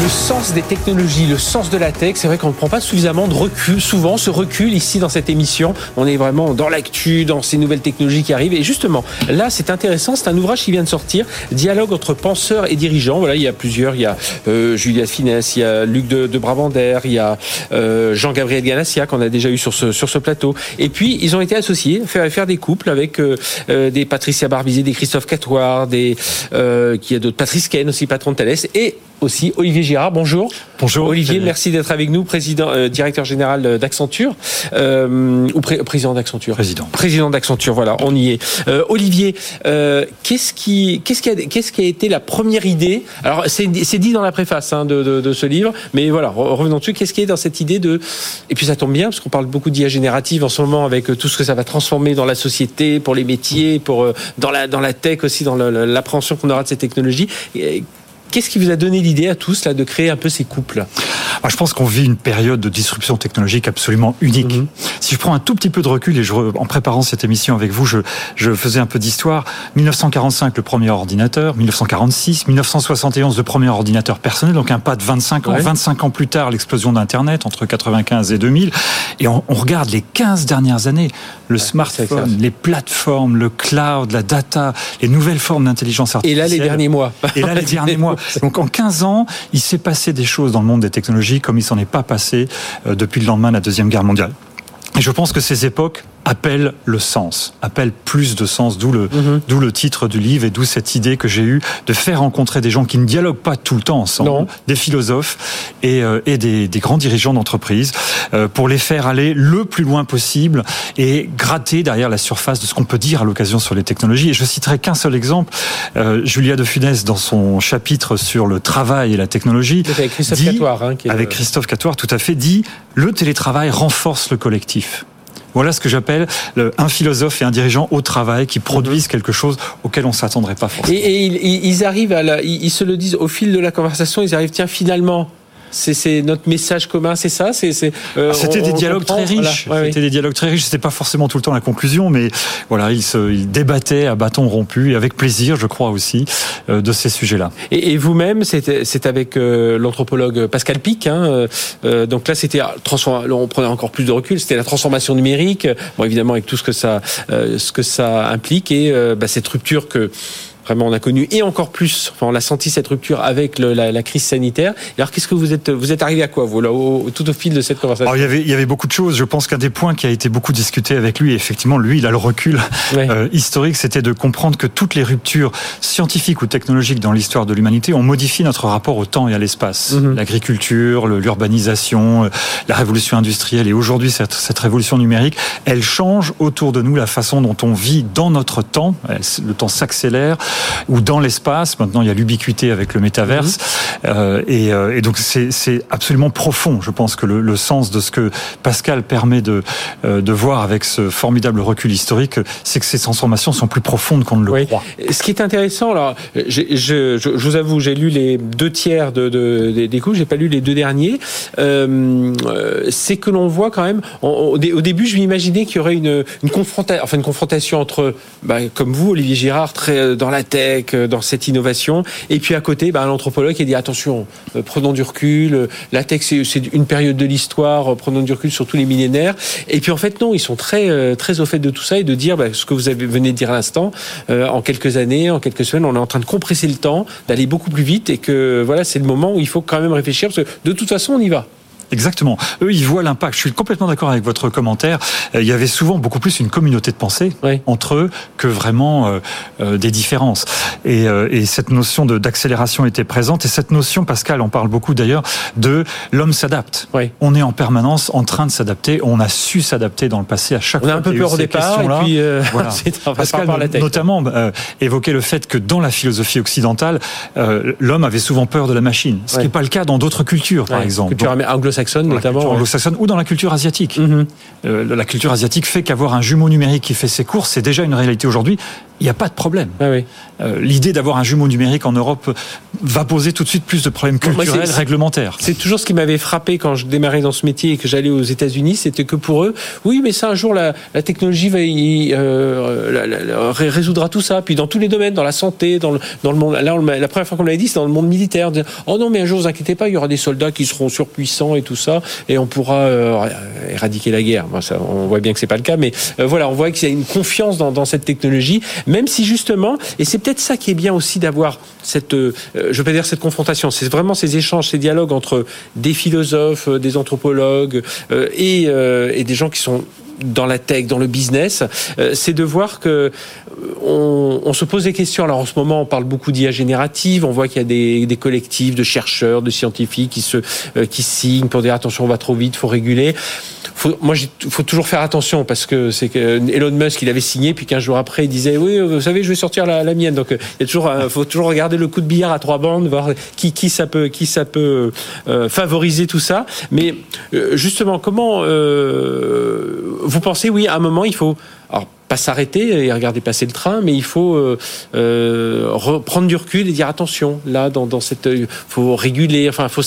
le sens des technologies, le sens de la tech, c'est vrai qu'on ne prend pas suffisamment de recul, souvent ce recul ici dans cette émission. On est vraiment dans l'actu, dans ces nouvelles technologies qui arrivent. Et justement, là, c'est intéressant, c'est un ouvrage qui vient de sortir, Dialogue entre penseurs et dirigeants. Voilà, il y a plusieurs, il y a euh, Julia Finesse, il y a Luc de, de Brabander, il y a euh, Jean-Gabriel Ganassia qu'on a déjà eu sur ce, sur ce plateau. Et puis, ils ont été associés, faire, faire des couples avec euh, euh des Patricia Barbizet, des Christophe Catoir, des, euh, qui a d'autres, Patrice Ken aussi, patron de Thales, et aussi Olivier Girard. Bonjour. Bonjour. Olivier, merci d'être avec nous, président, euh, directeur général d'Accenture euh, ou président d'Accenture. Président. Président d'Accenture. Voilà, on y est. Euh, Olivier, qu'est-ce qui, qu'est-ce qui a, qu'est-ce qui a été la première idée? Alors c'est, dit dans la préface hein, de, de, de, ce livre, mais voilà, revenons dessus. Qu'est-ce qui est dans cette idée de Et puis ça tombe bien parce qu'on parle beaucoup d'IA générative en ce moment avec tout ce que ça va transformer dans la société, pour les métiers, pour dans la dans la tech aussi, dans l'appréhension qu'on aura de ces technologies. Qu'est-ce qui vous a donné l'idée à tous là de créer un peu ces couples? Je pense qu'on vit une période de disruption technologique absolument unique. Mhm. Si je prends un tout petit peu de recul et je, en préparant cette émission avec vous, je, je faisais un peu d'histoire. 1945 le premier ordinateur, 1946, 1971 le premier ordinateur personnel, donc un pas de 25 ans. 25 ans plus tard l'explosion d'Internet entre 95 et 2000. Et on, on regarde les 15 dernières années, le smartphone, les plateformes, le cloud, la data, les nouvelles formes d'intelligence artificielle. Et là les derniers mois. Et là les derniers mois. Donc en 15 ans, il s'est passé des choses dans le monde des technologies comme il s'en est pas passé euh, depuis le lendemain de la Deuxième Guerre mondiale. Et je pense que ces époques appelle le sens, appelle plus de sens, d'où le, d'où le titre du livre et d'où cette idée que j'ai eue de faire rencontrer des gens qui ne dialoguent pas tout le temps ensemble, des philosophes et, euh, et des, des, grands dirigeants d'entreprise, euh, pour les faire aller le plus loin possible et gratter derrière la surface de ce qu'on peut dire à l'occasion sur les technologies. Et je citerai qu'un seul exemple. Euh, Julia de Funès, dans son chapitre sur le travail et la technologie, avec Christophe dit, Catoire, hein, avec Christophe Catoire, tout à fait, dit le télétravail renforce le collectif. Voilà ce que j'appelle un philosophe et un dirigeant au travail qui produisent quelque chose auquel on s'attendrait pas forcément. Et, ils arrivent à la, ils se le disent au fil de la conversation, ils arrivent, tiens, finalement, c'est notre message commun, c'est ça euh, C'était des dialogues très riches. C'était des dialogues très riches. C'était pas forcément tout le temps la conclusion, mais voilà, ils, se, ils débattaient à bâton rompu et avec plaisir, je crois aussi, euh, de ces sujets-là. Et, vous-même, c'est avec euh, l'anthropologue Pascal Pic. Hein, donc là, c'était on prenait encore plus de recul. C'était la transformation numérique. Bon, évidemment, avec tout ce que ça, ce que ça implique et bah, cette rupture que Vraiment, on a connu et encore plus. Enfin, on a senti cette rupture avec le, la, la, crise sanitaire. alors, qu'est-ce que vous êtes vous êtes arrivé à quoi vous là au, tout au fil de cette conversation alors, il y avait il y avait beaucoup de choses. Je pense qu'un des points qui a été beaucoup discuté avec lui, effectivement, lui, il a le recul euh, historique, c'était de comprendre que toutes les ruptures scientifiques ou technologiques dans l'histoire de l'humanité ont modifié notre rapport au temps et à l'espace. Mhm. L'agriculture, l'urbanisation, euh, la révolution industrielle et aujourd'hui cette, cette révolution numérique, elle change autour de nous la façon dont on vit dans notre temps. Le temps s'accélère ou dans l'espace. Maintenant, il y a l'ubiquité avec le métaverse. Mhm. Euh, et, euh, et, donc, c'est absolument profond. Je pense que le, le, sens de ce que Pascal permet de, euh, de voir avec ce formidable recul historique, c'est que ces transformations sont plus profondes qu'on ne le croit. Ce qui est intéressant, alors, je, je, je vous avoue, j'ai lu les deux tiers de, de, des coups, j'ai pas lu les deux derniers. Euh, c'est que l'on voit quand même, au début, je m'imaginais qu'il y aurait une, une confrontation, enfin une confrontation entre, bah, comme vous, Olivier Girard, très dans la tech, dans cette innovation. Et puis à côté, bah, l'anthropologue qui dit attention, prenons du recul. La tech, c'est une période de l'histoire. Prenons du recul sur tous les millénaires. Et puis en fait, non, ils sont très très au fait de tout ça et de dire bah, ce que vous venez de dire à l'instant. en quelques années, en quelques semaines, on est en train de compresser le temps, d'aller beaucoup plus vite et que voilà, c'est le moment où il faut quand même réfléchir parce que de toute façon, on y va. Exactement. Eux, ils voient l'impact. Je suis complètement d'accord avec votre commentaire. Euh, il y avait souvent beaucoup plus une communauté de pensée entre eux que vraiment euh, euh, des différences. Et, et cette notion d'accélération était présente. Et cette notion, Pascal en parle beaucoup d'ailleurs, de l'homme s'adapte. On est en permanence en train de s'adapter. On a su s'adapter dans le passé à chaque on fois. On a un peu peur au départ. Et puis, voilà. Pascal, par la tête, notamment, évoquait le fait que dans la philosophie occidentale, l'homme avait souvent peur de la machine. Ce qui n'est pas le cas dans d'autres cultures, par exemple. Culture anglo-saxonne notamment. Anglo-saxonne ou dans la culture asiatique. Mhm. Euh, la culture asiatique fait qu'avoir un jumeau numérique qui fait ses courses, c'est déjà une réalité aujourd'hui il n'y a pas de problème. Ah euh, l'idée d'avoir un jumeau numérique en Europe va poser tout de suite plus de problèmes culturels, réglementaires. C'est toujours ce qui m'avait frappé quand je démarrais dans ce métier et que j'allais aux États-Unis, c'était que pour eux, oui, mais ça un jour la, technologie va euh, résoudra tout ça. Puis dans tous les domaines, dans la santé, dans le, dans le monde. Là, la première fois qu'on l'avait dit, c'est dans le monde militaire. Oh non, mais un jour, vous inquiétez pas, il y aura des soldats qui seront surpuissants et tout ça, et on pourra euh, éradiquer la guerre. ça, on voit bien que c'est pas le cas, mais voilà, on voit qu'il y a une confiance dans, dans cette technologie même si justement, et c'est peut-être ça qui est bien aussi d'avoir cette, euh, je pas dire cette confrontation, c'est vraiment ces échanges, ces dialogues entre des philosophes, euh, des anthropologues euh, et des gens qui sont dans la tech, dans le business, c'est de voir que on, on, se pose des questions. Alors en ce moment, on parle beaucoup d'IA générative. On voit qu'il y a des, des, collectifs de chercheurs, de scientifiques qui se qui signent pour dire attention, on va trop vite, faut réguler faut, moi, il faut toujours faire attention parce que c'est que Elon Musk, il avait signé, puis 15 jours après, il disait oui, vous savez, je vais sortir la, la mienne. Donc, il y a toujours, faut toujours regarder le coup de billard à trois bandes, voir qui, qui ça peut, qui ça peut euh, favoriser tout ça. Mais euh, justement, comment euh, vous pensez, oui, à un moment, il faut pas s'arrêter et regarder passer le train, mais il faut euh, euh prendre du recul et dire attention, là, dans, dans cette, faut réguler. Enfin, faut,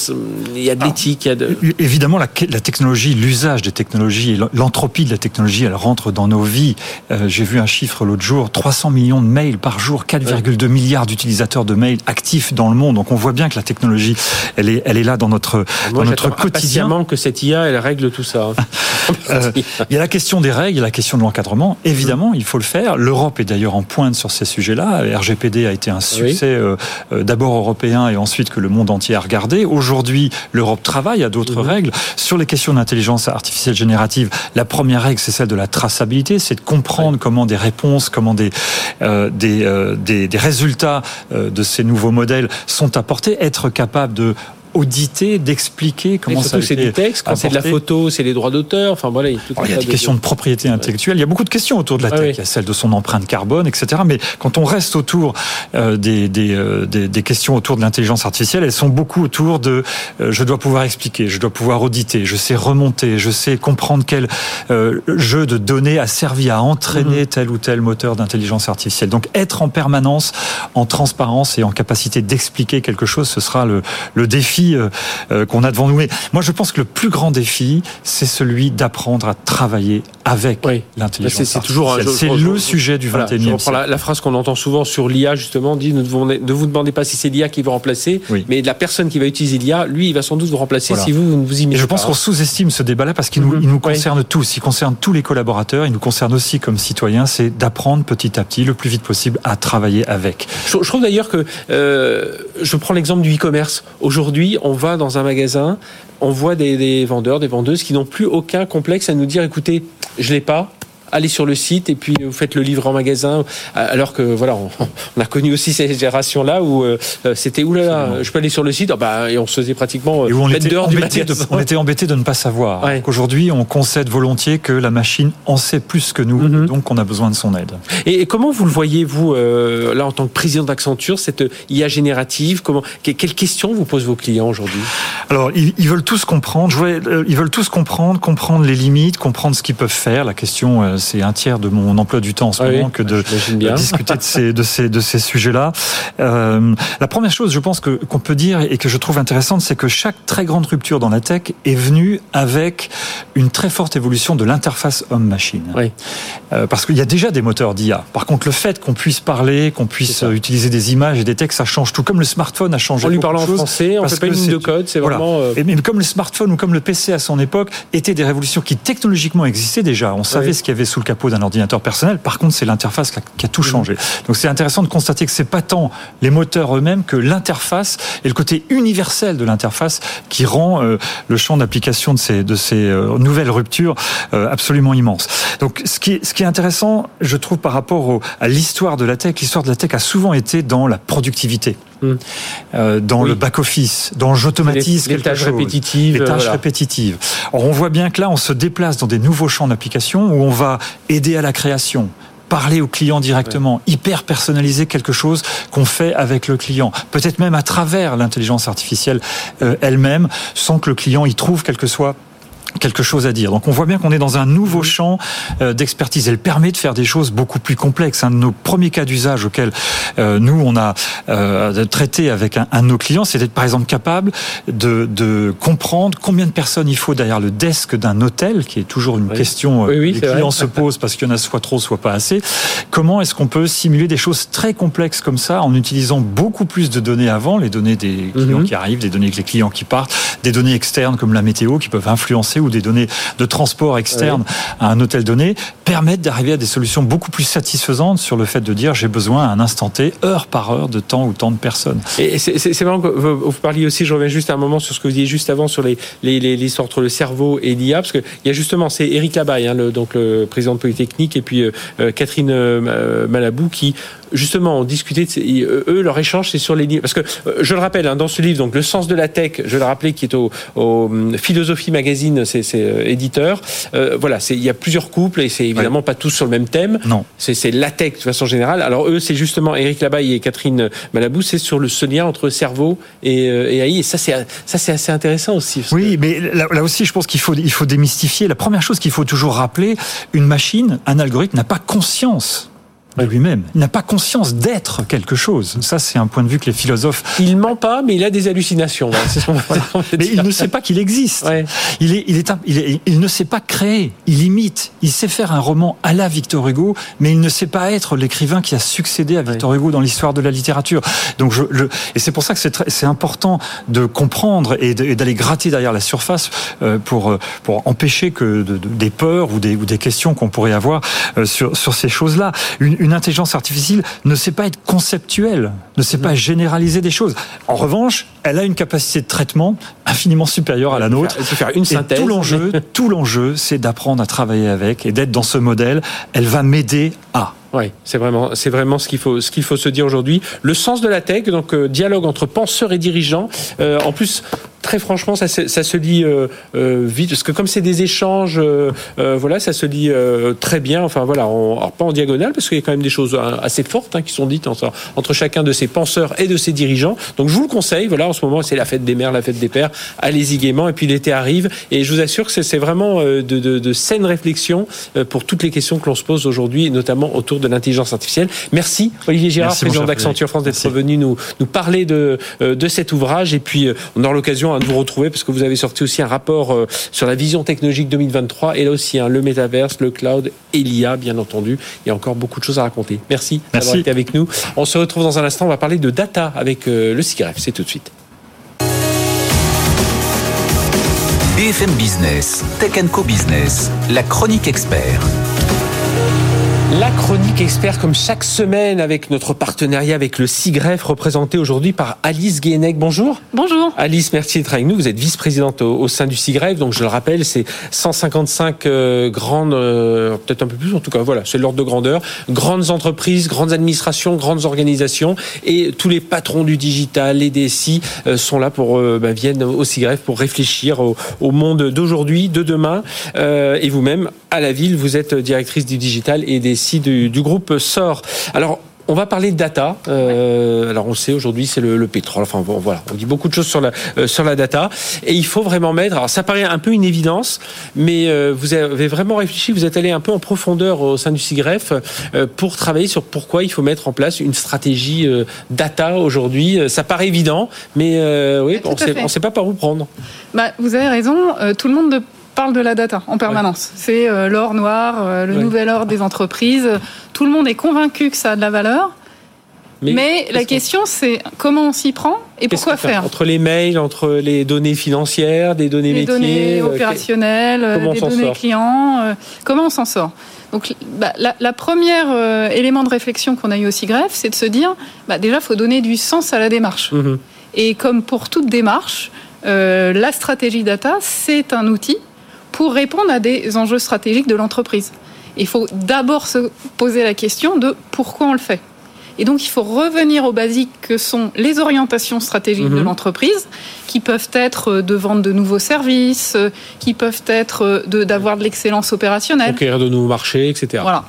il y a de ah, l'éthique. De... Évidemment, la, la technologie, l'usage des technologies, l'entropie de la technologie, elle rentre dans nos vies. Euh, J'ai vu un chiffre l'autre jour 300 millions de mails par jour, 4,2 milliards d'utilisateurs de mails actifs dans le monde. Donc, on voit bien que la technologie, elle est, elle est là dans notre, dans notre quotidien. que cette IA, elle règle tout ça. euh, il y a la question des règles, il y a la question de l'encadrement. Évidemment il faut le faire. L'Europe est d'ailleurs en pointe sur ces sujets-là. RGPD a été un succès euh, euh, d'abord européen et ensuite que le monde entier a regardé. Aujourd'hui, l'Europe travaille à d'autres mhm. règles. Sur les questions d'intelligence artificielle générative, la première règle, c'est celle de la traçabilité, c'est de comprendre comment des réponses, comment des, euh, des, des, résultats de ces nouveaux modèles sont apportés, être capable de auditer, d'expliquer comment ça c'est du texte, quand c'est de la photo, c'est les droits d'auteur. Enfin voilà, il y a, des questions de propriété intellectuelle. Il y a beaucoup de questions autour de la tech. Il y a celle de son empreinte carbone, etc. Mais quand on reste autour euh, des, euh, des, des, questions autour de l'intelligence artificielle, elles sont beaucoup autour de euh, je dois pouvoir expliquer, je dois pouvoir auditer, je sais remonter, je sais comprendre quel jeu de données a servi à entraîner mhm. tel ou tel moteur d'intelligence artificielle. Donc être en permanence en transparence et en capacité d'expliquer quelque chose, ce sera le, le défi euh, euh, qu'on a devant nous. Mais moi, je pense que le plus grand défi, c'est celui d'apprendre à travailler avec l'intelligence C'est toujours c'est le sujet du 21e siècle. La, la, phrase qu'on entend souvent sur l'IA justement dit ne vous, ne vous demandez pas si c'est l'IA qui va remplacer, mais la personne qui va utiliser l'IA, lui, il va sans doute vous remplacer si vous, ne vous y mettez Et je pense qu'on sous-estime ce débat-là parce qu'il nous, nous concerne tous, il concerne tous les collaborateurs, il nous concerne aussi comme citoyens, c'est d'apprendre petit à petit, le plus vite possible, à travailler avec. Je, trouve d'ailleurs que euh, je prends l'exemple du e-commerce. Aujourd'hui, on va dans un magasin, on voit des, vendeurs, des vendeuses qui n'ont plus aucun complexe à nous dire écoutez, je l'ai pas, allez sur le site et puis vous faites le livre en magasin. Alors que voilà, on, a connu aussi ces générations-là où euh, c'était oulala, je peux aller sur le site, ah bah, et on se faisait pratiquement et où on était du on était embêté de ne pas savoir. Qu'aujourd'hui, on concède volontiers que la machine en sait plus que nous, mhm. donc on a besoin de son aide. Et, comment vous le voyez vous euh, là en tant que président d'Accenture cette IA générative Comment quelles questions vous posent vos clients aujourd'hui? Alors ils, veulent tous comprendre. Euh, ils veulent tous comprendre, comprendre les limites, comprendre ce qu'ils peuvent faire. La question c'est un tiers de mon emploi du temps en ce ah moment que de, discuter de ces, de ces, de ces sujets-là. Euh, la première chose, je pense que qu'on peut dire et que je trouve intéressante, c'est que chaque très grande rupture dans la tech est venue avec une très forte évolution de l'interface homme-machine. Oui. Euh, parce qu'il y a déjà des moteurs d'IA. Par contre, le fait qu'on puisse parler, qu'on puisse utiliser des images et des textes, ça change tout. Comme le smartphone a changé. En lui parlant en français, on fait pas une ligne de code, c'est vraiment. Euh, et mais comme le smartphone ou comme le PC à son époque étaient des révolutions qui technologiquement existaient déjà. On savait ce qu'il y avait sous le capot d'un ordinateur personnel. Par contre, c'est l'interface qui a tout changé. Donc c'est intéressant de constater que c'est pas tant les moteurs eux-mêmes que l'interface et le côté universel de l'interface qui rend euh, le champ d'application de ces, de ces euh, nouvelles ruptures euh, absolument immense. Donc ce qui, ce qui est intéressant, je trouve, par rapport à l'histoire de la tech, l'histoire de la tech a souvent été dans la productivité. Mmh. dans le back-office, dans j'automatise quelque tâches Répétitives, les tâches répétitives. Or, on voit bien que là, on se déplace dans des nouveaux champs d'application où on va aider à la création, parler au client directement, hyper personnaliser quelque chose qu'on fait avec le client, peut-être même à travers l'intelligence artificielle euh, elle-même, sans que le client y trouve quelque soit quelque chose à dire. Donc on voit bien qu'on est dans un nouveau champ euh, d'expertise. Elle permet de faire des choses beaucoup plus complexes. Un de nos premiers cas d'usage auxquels euh, nous on a euh, traité avec un, de nos clients, c'est d'être par exemple capable de, de, comprendre combien de personnes il faut derrière le desk d'un hôtel, qui est toujours une question que les clients se posent parce qu'il y en a soit trop, soit pas assez. Comment est-ce qu'on peut simuler des choses très complexes comme ça en utilisant beaucoup plus de données avant, les données des clients mhm. qui arrivent, des données les clients qui partent, des données externes comme la météo qui peuvent influencer ou des données de transport externe à un hôtel donné, permettent d'arriver à des solutions beaucoup plus satisfaisantes sur le fait de dire j'ai besoin à un instant T, heure par heure, de temps ou tant de personnes. Et c'est vraiment que vous parliez aussi, je reviens juste un moment sur ce que vous disiez juste avant sur les, les, les, entre le cerveau et l'IA, parce qu'il y a justement, c'est Eric Labaye, hein, le, donc le président de Polytechnique, et puis euh, euh, Catherine euh, Malabou, qui justement ont discuté, de, eux, leur échange, c'est sur les livres. Parce que, je le rappelle, hein, dans ce livre, donc Le sens de la tech, je le rappelais, qui est au, au Philosophie Magazine, c'est éditeur. voilà, il y a plusieurs couples et c'est évidemment pas tous sur le même thème. Non. C'est la tech de façon générale. Alors eux, c'est justement Eric Labaye et Catherine Malabou, c'est sur le ce lien entre cerveau et, euh, et AI. Et ça, c'est ça, c'est assez intéressant aussi. Oui, mais là, là, aussi, je pense qu'il faut il faut démystifier. La première chose qu'il faut toujours rappeler, une machine, un algorithme n'a pas conscience lui-même. Il n'a pas conscience d'être quelque chose. Ça, c'est un point de vue que les philosophes. Il ment pas, mais il a des hallucinations. mais il ne sait pas qu'il existe. Il, est, il, est, il, est, il ne sait pas créer. Il imite. Il sait faire un roman à la Victor Hugo, mais il ne sait pas être l'écrivain qui a succédé à Victor Hugo dans l'histoire de la littérature. Donc, je, je et c'est pour ça que c'est important de comprendre et d'aller gratter derrière la surface euh, pour euh, pour empêcher que de, des peurs ou des ou des questions qu'on pourrait avoir euh, sur sur ces choses-là. Une, une intelligence artificielle ne sait pas être conceptuelle, ne sait pas généraliser des choses. En revanche, elle a une capacité de traitement infiniment supérieure à la nôtre. Elle peut faire une synthèse. Et tout l'enjeu, tout l'enjeu, c'est d'apprendre à travailler avec et d'être dans ce modèle. Elle va m'aider à. Oui, c'est vraiment, c'est vraiment ce qu'il faut, ce qu'il faut se dire aujourd'hui. Le sens de la tech, donc euh, dialogue entre penseurs et dirigeants. Euh, en plus, très franchement, ça, ça se lit euh, vite parce que comme c'est des échanges, voilà, ça se lit très bien. Enfin voilà, alors pas en diagonale parce qu'il y a quand même des choses assez fortes hein, qui sont dites entre, entre, chacun de ces penseurs et de ces dirigeants. Donc je vous le conseille. Voilà, en ce moment, c'est la fête des mères, la fête des pères. Allez-y gaiement. Et puis l'été arrive et je vous assure que c'est vraiment de, de saines réflexions pour toutes les questions que l'on se pose aujourd'hui, notamment autour de de l'intelligence artificielle. Merci Olivier Girard, président d'Accenture France, d'être venu nous, nous parler de, euh, de cet ouvrage. Et puis, euh, on aura l'occasion de vous retrouver parce que vous avez sorti aussi un rapport euh, sur la vision technologique 2023 et là aussi hein, le métaverse, le cloud et l'IA, bien entendu. Il y a encore beaucoup de choses à raconter. Merci, d'avoir été avec nous. On se retrouve dans un instant. On va parler de data avec le CIGREF. C'est tout de suite. BFM Business, Tech Co Business, la chronique expert. La chronique expert comme chaque semaine avec notre partenariat avec le CIGREF représenté aujourd'hui par Alice Guénec. Bonjour. Bonjour. Alice, merci d'être avec nous. Vous êtes vice-présidente au, sein du CIGREF. Donc je le rappelle, c'est 155 euh, grandes, euh, peut-être un peu plus en tout cas, voilà, c'est l'ordre de grandeur. Grandes entreprises, grandes administrations, grandes organisations et tous les patrons du digital, les DSI euh, sont là pour, bah, viennent au CIGREF pour réfléchir au, au monde d'aujourd'hui, de demain. et vous-même, à la ville, vous êtes directrice du digital et des du, du groupe SOR. Alors, On va parler de data. Euh, alors on sait aujourd'hui c'est le, pétrole. Enfin bon voilà, on dit beaucoup de choses sur la euh, sur la data et il faut vraiment mettre. Alors ça paraît un peu une évidence, mais euh, vous avez vraiment réfléchi. Vous êtes allé un peu en profondeur au sein du CIGREF pour travailler sur pourquoi il faut mettre en place une stratégie data aujourd'hui. Ça paraît évident, mais oui, on sait on sait pas par où prendre. Bah, vous avez raison. tout le monde parle de la data en permanence. C'est euh, l'or noir, euh, le nouvel or des entreprises. Tout le monde est convaincu que ça a de la valeur. Mais, la question, c'est comment on s'y prend et pourquoi faire Entre les mails, entre les données financières, des données les métiers, données euh, opérationnelles, des données clients, comment on s'en sort donc, bah, la, première élément de réflexion qu'on a eu aussi greffe, c'est de se dire, bah, déjà, il faut donner du sens à la démarche. Mhm. Et comme pour toute démarche, la stratégie data, c'est un outil pour répondre à des enjeux stratégiques de l'entreprise. Il faut d'abord se poser la question de pourquoi on le fait. Et donc, il faut revenir aux basiques que sont les orientations stratégiques de mhm. l'entreprise, qui peuvent être de vendre de nouveaux services, qui peuvent être d'avoir de, l'excellence opérationnelle. Conquérir de nouveaux marchés, etc. Voilà.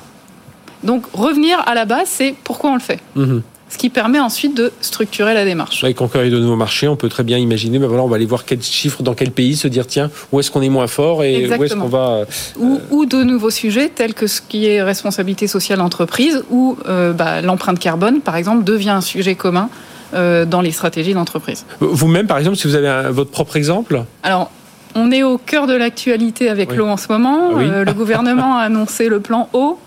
Donc, revenir à la base, c'est pourquoi on le fait. Mhm ce qui permet ensuite de structurer la démarche. Avec conquérir de nouveaux marchés, on peut très bien imaginer, mais voilà, on va aller voir quels chiffres dans quel pays, se dire tiens, où est-ce qu'on est moins fort et où est-ce qu'on va. Euh, ou, de nouveaux sujets tels que ce qui est responsabilité sociale d'entreprise, ou euh, bah, l'empreinte carbone, par exemple, devient un sujet commun euh, dans les stratégies d'entreprise. Vous-même, par exemple, si vous avez votre propre exemple Alors, on est au cœur de l'actualité avec l'eau en ce moment. le gouvernement a annoncé le plan eau.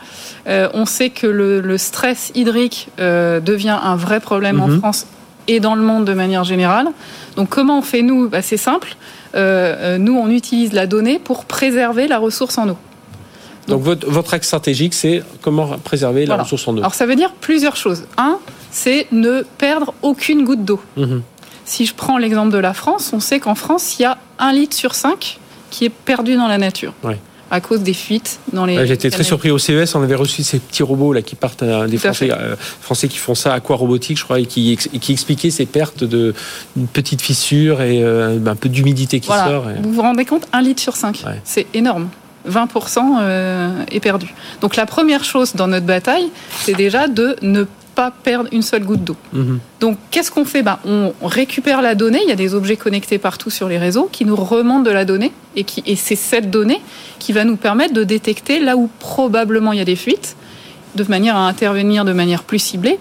Euh, on sait que le, stress hydrique euh, devient un vrai problème en mhm. France et dans le monde de manière générale. Donc comment on fait nous? Bah, C'est simple. Euh, nous, on utilise la donnée pour préserver la ressource en eau. Donc, votre, axe stratégique, c'est comment préserver la ressource en eau Alors ça veut dire plusieurs choses. Un, c'est ne perdre aucune goutte d'eau. Mhm. Si je prends l'exemple de la France, on sait qu'en France, il y a un litre sur cinq qui est perdu dans la nature. À cause des fuites dans les. J'étais très surpris au CES, on avait reçu ces petits robots là qui partent, euh, des Français, euh, Français qui font ça, Aqua Robotique, je crois, et qui, qui expliquaient ces pertes de une petite fissure et euh, un peu d'humidité qui sort. Vous vous rendez compte, un litre sur cinq, c'est énorme. 20% est perdu. Donc la première chose dans notre bataille, c'est déjà de ne pas perdre une seule goutte d'eau. Mhm. Donc, qu'est-ce qu'on fait? Ben, On récupère la donnée. Il y a des objets connectés partout sur les réseaux qui nous remontent de la donnée. Et, qui, et c'est cette donnée qui va nous permettre de détecter là où probablement il y a des fuites, de manière à intervenir de manière plus ciblée,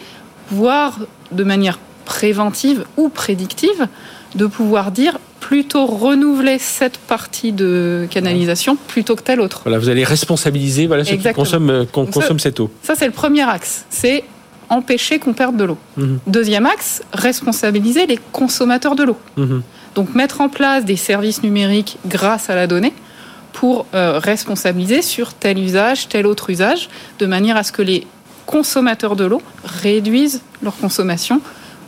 voire de manière préventive ou prédictive, de pouvoir dire plutôt renouveler cette partie de canalisation plutôt que telle autre. Voilà, vous allez responsabiliser voilà, ceux qui consomment, consomment cette eau. Ça, c'est le premier axe. C'est empêcher qu'on perde de l'eau. Mhm. Deuxième axe, responsabiliser les consommateurs de l'eau. Mhm. Donc mettre en place des services numériques grâce à la donnée pour euh, responsabiliser sur tel usage, tel autre usage, de manière à ce que les consommateurs de l'eau réduisent leur consommation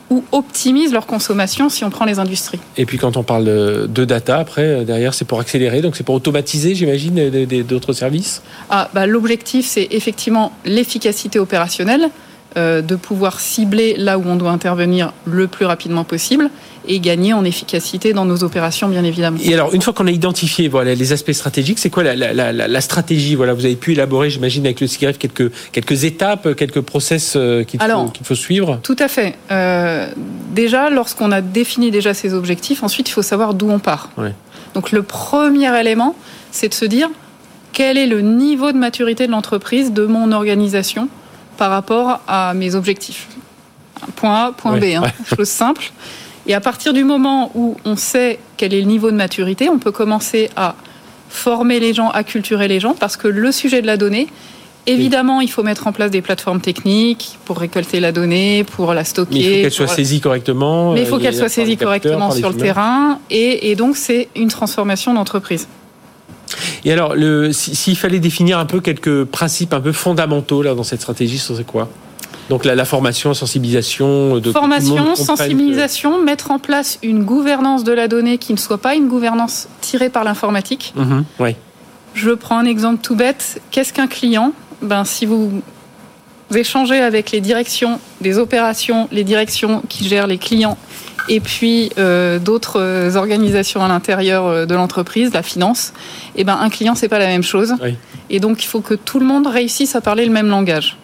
ou optimisent leur consommation si on prend les industries. Et puis quand on parle de data, après, euh, derrière, c'est pour accélérer, donc c'est pour automatiser, j'imagine, d'autres services? Ah, bah, L'objectif, c'est effectivement l'efficacité opérationnelle, de pouvoir cibler là où on doit intervenir le plus rapidement possible et gagner en efficacité dans nos opérations, bien évidemment. Et alors, une fois qu'on a identifié voilà, les aspects stratégiques, c'est quoi la, stratégie voilà, Vous avez pu élaborer, j'imagine, avec le CIGREF, quelques, quelques étapes, quelques process euh, qu'il faut, faut, suivre? Tout à fait. Euh, déjà, lorsqu'on a défini déjà ces objectifs, ensuite, il faut savoir d'où on part. Donc, le premier élément, c'est de se dire quel est le niveau de maturité de l'entreprise, de mon organisation, par rapport à mes objectifs. Point A, point B, hein, chose simple. Et à partir du moment où on sait quel est le niveau de maturité, on peut commencer à former les gens, à culturer les gens, parce que le sujet de la donnée, évidemment, il faut mettre en place des plateformes techniques pour récolter la donnée, pour la stocker. Mais il faut qu'elle soit saisie correctement. Mais il faut qu'elle soit saisie correctement sur le terrain. Et, et donc, c'est une transformation d'entreprise. Et alors, s'il fallait définir un peu quelques principes un peu fondamentaux là, dans cette stratégie, ce serait quoi? Donc la, formation, la sensibilisation, de formation, sensibilisation, mettre en place une gouvernance de la donnée qui ne soit pas une gouvernance tirée par l'informatique. Mhm, oui. Je prends un exemple tout bête. Qu'est-ce qu'un client? Ben si vous échangez avec les directions des opérations, les directions qui gèrent les clients et puis euh, d'autres organisations à l'intérieur euh, de l'entreprise, la finance, et eh ben un client c'est pas la même chose. Et donc il faut que tout le monde réussisse à parler le même langage.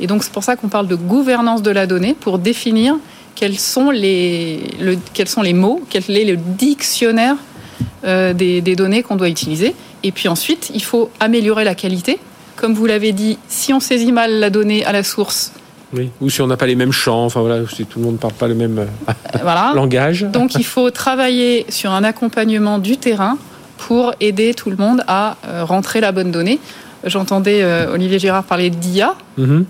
Et donc c'est pour ça qu'on parle de gouvernance de la donnée pour définir quels sont les, quels sont les mots, quel est le dictionnaire euh, des, des données qu'on doit utiliser. Et puis ensuite, il faut améliorer la qualité. Comme vous l'avez dit, si on saisit mal la donnée à la source, oui. Ou si on n'a pas les mêmes champs, enfin voilà, si tout le monde ne parle pas le même euh, langage. Donc il faut travailler sur un accompagnement du terrain pour aider tout le monde à euh, rentrer la bonne donnée. J'entendais Olivier Girard parler d'IA. Mm-hmm. Euh,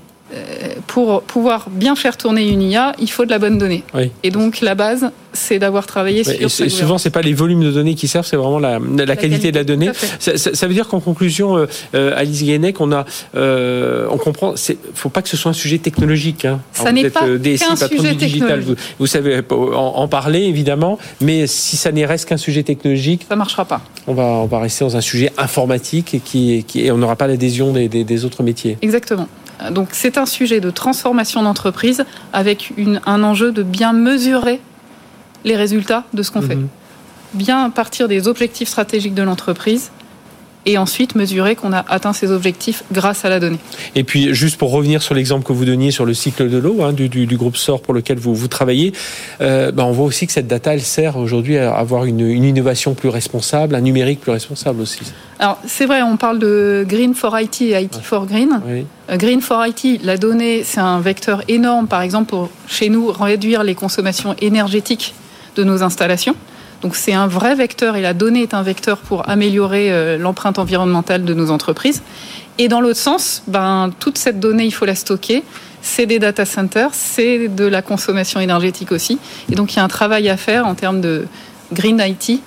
pour pouvoir bien faire tourner une IA, il faut de la bonne donnée. Et donc la base, c'est d'avoir travaillé sur. Et souvent, c'est pas les volumes de données qui servent, c'est vraiment la, qualité, de la donnée. Ça, veut dire qu'en conclusion, euh, euh, Alice Guénec, on a, on comprend. Faut pas que ce soit un sujet technologique. Hein. Ça n'est pas qu'un sujet digital. Vous, vous, savez en, parler évidemment, mais si ça n'est reste qu'un sujet technologique, ça marchera pas. On va, on va rester dans un sujet informatique et qui, qui et on n'aura pas l'adhésion des, des autres métiers. Exactement. Donc c'est un sujet de transformation d'entreprise avec un enjeu de bien mesurer les résultats de ce qu'on fait. Mhm. Bien partir des objectifs stratégiques de l'entreprise et ensuite mesurer qu'on a atteint ces objectifs grâce à la donnée. Et puis, juste pour revenir sur l'exemple que vous donniez sur le cycle de l'eau hein, du, groupe SOR pour lequel vous, vous travaillez, euh, ben, on voit aussi que cette data, elle sert aujourd'hui à avoir une, innovation plus responsable, un numérique plus responsable aussi. Alors, c'est vrai, on parle de Green for IT et IT for Green. Euh, Green for IT, la donnée, c'est un vecteur énorme, par exemple, pour chez nous réduire les consommations énergétiques de nos installations. Donc c'est un vrai vecteur et la donnée est un vecteur pour améliorer euh, l'empreinte environnementale de nos entreprises. Et dans l'autre sens, ben, toute cette donnée, il faut la stocker. C'est des data centers, c'est de la consommation énergétique aussi. Et donc il y a un travail à faire en termes de green IT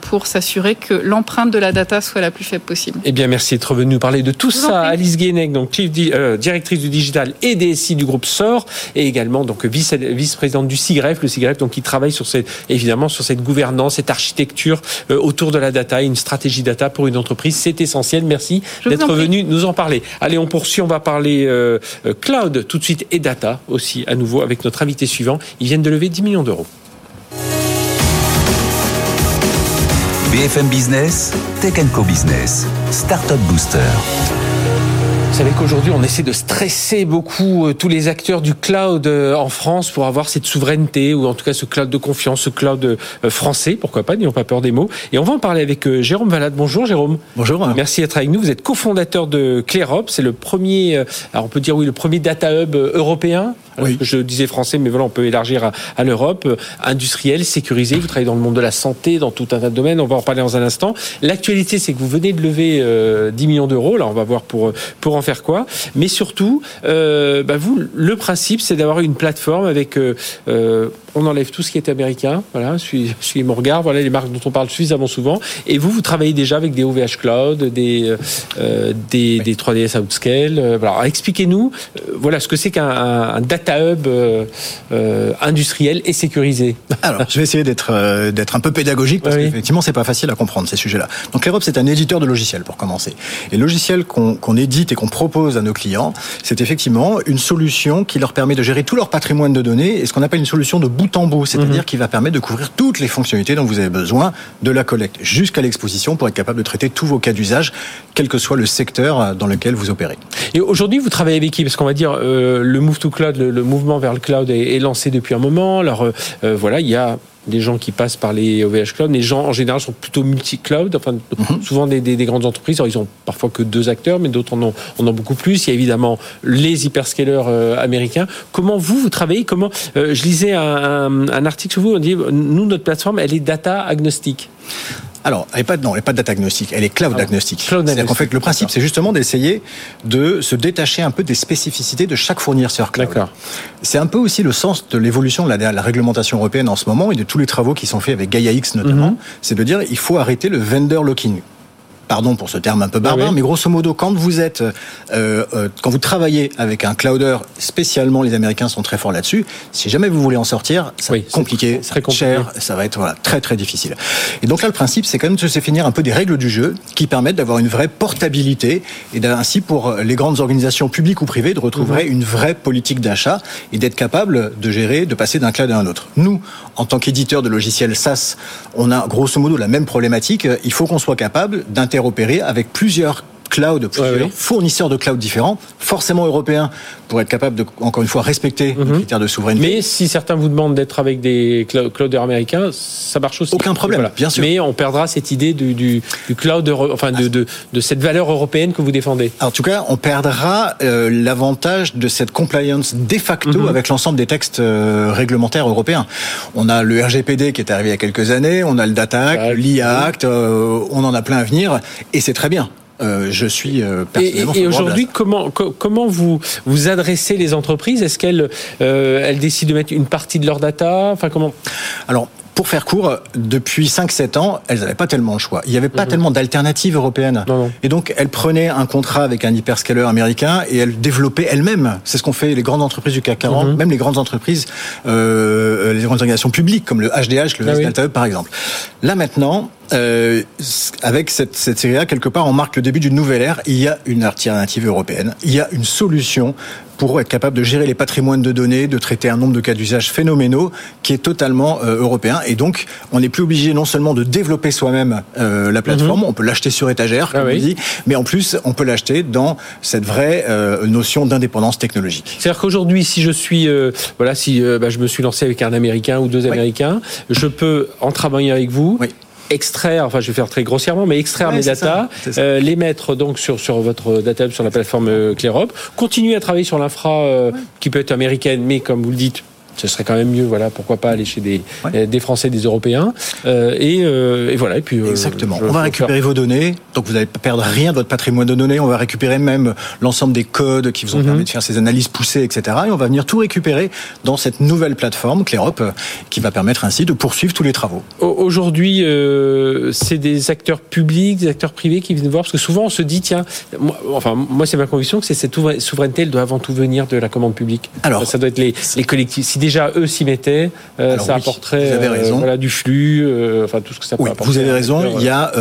pour s'assurer que l'empreinte de la data soit la plus faible possible. Eh bien, merci d'être venu nous parler de tout ça. Alice Guénec, donc euh, directrice du digital et DSI du groupe SOR, et également donc vice-présidente du CIGREF, le CIGREF donc qui travaille sur cette, évidemment sur cette gouvernance, cette architecture euh, autour de la data, une stratégie data pour une entreprise, c'est essentiel. Merci d'être venu nous en parler. Allez, on poursuit, on va parler cloud tout de suite et data aussi à nouveau avec notre invité suivant. Ils viennent de lever 10 millions d'euros. BFM Business, Tech Co Business, Startup Booster. Vous savez qu'aujourd'hui, on essaie de stresser beaucoup euh, tous les acteurs du cloud euh, en France pour avoir cette souveraineté, ou en tout cas ce cloud de confiance, ce cloud euh, français, pourquoi pas, n'ayons pas peur des mots. Et on va en parler avec Jérôme Valade. Bonjour Jérôme. Bonjour. Merci d'être avec nous. Vous êtes cofondateur de ClearUp. C'est le premier, alors on peut dire oui, le premier data hub européen. Oui. Je disais français, mais voilà, on peut élargir à, l'Europe. Industriel, sécurisé. Vous travaillez dans le monde de la santé, dans tout un tas de domaines. On va en parler dans un instant. L'actualité, c'est que vous venez de lever 10 millions d'euros. Là, on va voir pour, pour en faire quoi. Mais surtout, euh, bah vous, le principe, c'est d'avoir une plateforme avec. Euh, euh, on enlève tout ce qui est américain. Voilà, suis, suis mon regard. Voilà les marques dont on parle suffisamment souvent. Et vous, vous travaillez déjà avec des OVH Cloud, des des, des, 3DS Outscale. voilà, expliquez-nous. voilà ce que c'est qu'un data hub industriel et sécurisé. Alors, je vais essayer d'être d'être un peu pédagogique parce qu'effectivement, c'est pas facile à comprendre ces sujets-là. Donc, l'Europe, c'est un éditeur de logiciels pour commencer. Et logiciels qu'on édite et qu'on propose à nos clients, c'est effectivement une solution qui leur permet de gérer tout leur patrimoine de données et ce qu'on appelle une solution de bout en bout, c'est-à-dire mhm. qui va permettre de couvrir toutes les fonctionnalités dont vous avez besoin, de la collecte jusqu'à l'exposition pour être capable de traiter tous vos cas d'usage, quel que soit le secteur dans lequel vous opérez. Et aujourd'hui, vous travaillez avec qui? Parce qu'on va dire euh, le move to cloud, le, mouvement vers le cloud est, lancé depuis un moment. Alors euh, euh, voilà, il y a des gens qui passent par les OVH Cloud. Les gens, en général, sont plutôt multi-cloud, enfin, mhm. souvent des, des, grandes entreprises. Alors, ils ont parfois que deux acteurs, mais d'autres en ont, en ont beaucoup plus. Il y a évidemment les hyperscalers euh, américains. Comment vous, vous travaillez? Comment euh, Je lisais un, un, article sur vous, on dit, nous, notre plateforme, elle est data agnostique. Alors, elle n'est pas, non, elle est pas data agnostique, elle est cloud ah agnostique. C'est-à-dire qu'en fait, le principe, c'est justement d'essayer de se détacher un peu des spécificités de chaque fournisseur cloud. C'est un peu aussi le sens de l'évolution de la, réglementation européenne en ce moment et de tous les travaux qui sont faits avec Gaia X notamment. Mhm. C'est de dire, il faut arrêter le vendor locking pardon pour ce terme un peu barbare, ah mais grosso modo, quand vous êtes, euh, euh, quand vous travaillez avec un clouder, spécialement les Américains sont très forts là-dessus. Si jamais vous voulez en sortir, ça va être compliqué, ça va être cher, ça va être voilà, très très difficile. Et donc là, le principe, c'est quand même de se finir un peu des règles du jeu qui permettent d'avoir une vraie portabilité et ainsi pour les grandes organisations publiques ou privées de retrouver mhm. une vraie politique d'achat et d'être capable de gérer, de passer d'un cloud à un autre. Nous, en tant qu'éditeur de logiciels SaaS, on a grosso modo la même problématique. Il faut qu'on soit capable d'interagir opérer avec plusieurs cloud, plusieurs fournisseurs de cloud différents, forcément européens, pour être capable de, encore une fois, respecter les mhm. critères de souveraineté. Mais si certains vous demandent d'être avec des clouders américains, ça marche aussi. Aucun problème, bien sûr. Mais on perdra cette idée du, du, cloud, enfin de, de, de, cette valeur européenne que vous défendez. en tout cas, on perdra euh, l'avantage de cette compliance de facto mhm. avec l'ensemble des textes euh, réglementaires européens. On a le RGPD qui est arrivé il y a quelques années, on a le Data Act, l'IA Act, euh, on en a plein à venir, et c'est très bien. Euh, je suis euh, personnellement. Et, et aujourd'hui, comment comment vous vous adressez les entreprises? Est-ce qu'elles euh, elles décident de mettre une partie de leur data? Enfin, comment? Alors, pour faire court, depuis 5-7 ans, elles n'avaient pas tellement le choix. Il n'y avait pas mhm. tellement d'alternatives européennes. Et donc, elles prenaient un contrat avec un hyperscaler américain et elles développaient elles-mêmes. C'est ce qu'ont fait les grandes entreprises du CAC 40, mhm. même les grandes entreprises, euh, les grandes organisations publiques comme le HDH, le ah par exemple. Là maintenant, euh, avec cette, cette série A, quelque part, on marque le début d'une nouvelle ère. Il y a une alternative européenne. Il y a une solution pour être capable de gérer les patrimoines de données, de traiter un nombre de cas d'usage phénoménaux qui est totalement euh, européen. Et donc, on n'est plus obligé non seulement de développer soi-même euh, la plateforme, mhm. on peut l'acheter sur étagère, comme ah on dit, mais en plus, on peut l'acheter dans cette vraie euh, notion d'indépendance technologique. C'est-à-dire qu'aujourd'hui, si je suis, voilà, si bah, je me suis lancé avec un Américain ou deux Américains, je peux en travailler avec vous. Oui extraire, enfin je vais faire très grossièrement, mais extraire mes data, euh, les mettre donc sur sur votre data sur la plateforme euh, Clearop, continuer à travailler sur l'infra euh, qui peut être américaine, mais comme vous le dites, ce serait quand même mieux, voilà, pourquoi pas aller chez des, des Français, des Européens. Euh, et, euh, et, voilà. Et puis, euh, Exactement. on va récupérer vos données, donc vous n'allez pas perdre rien de votre patrimoine de données. On va récupérer même l'ensemble des codes qui vous ont mhm. permis de faire ces analyses poussées, etc. Et on va venir tout récupérer dans cette nouvelle plateforme, Clérop, qui va permettre ainsi de poursuivre tous les travaux. Aujourd'hui, c'est des acteurs publics, des acteurs privés qui viennent voir, parce que souvent on se dit, tiens, moi, enfin, moi c'est ma conviction que c'est cette souveraineté, elle doit avant tout venir de la commande publique. Alors, ça doit être les, les collectifs déjà eux s'y mettaient, euh, ça apporterait euh, voilà, du flux, euh, enfin tout ce que ça peut oui, Vous avez raison, il y a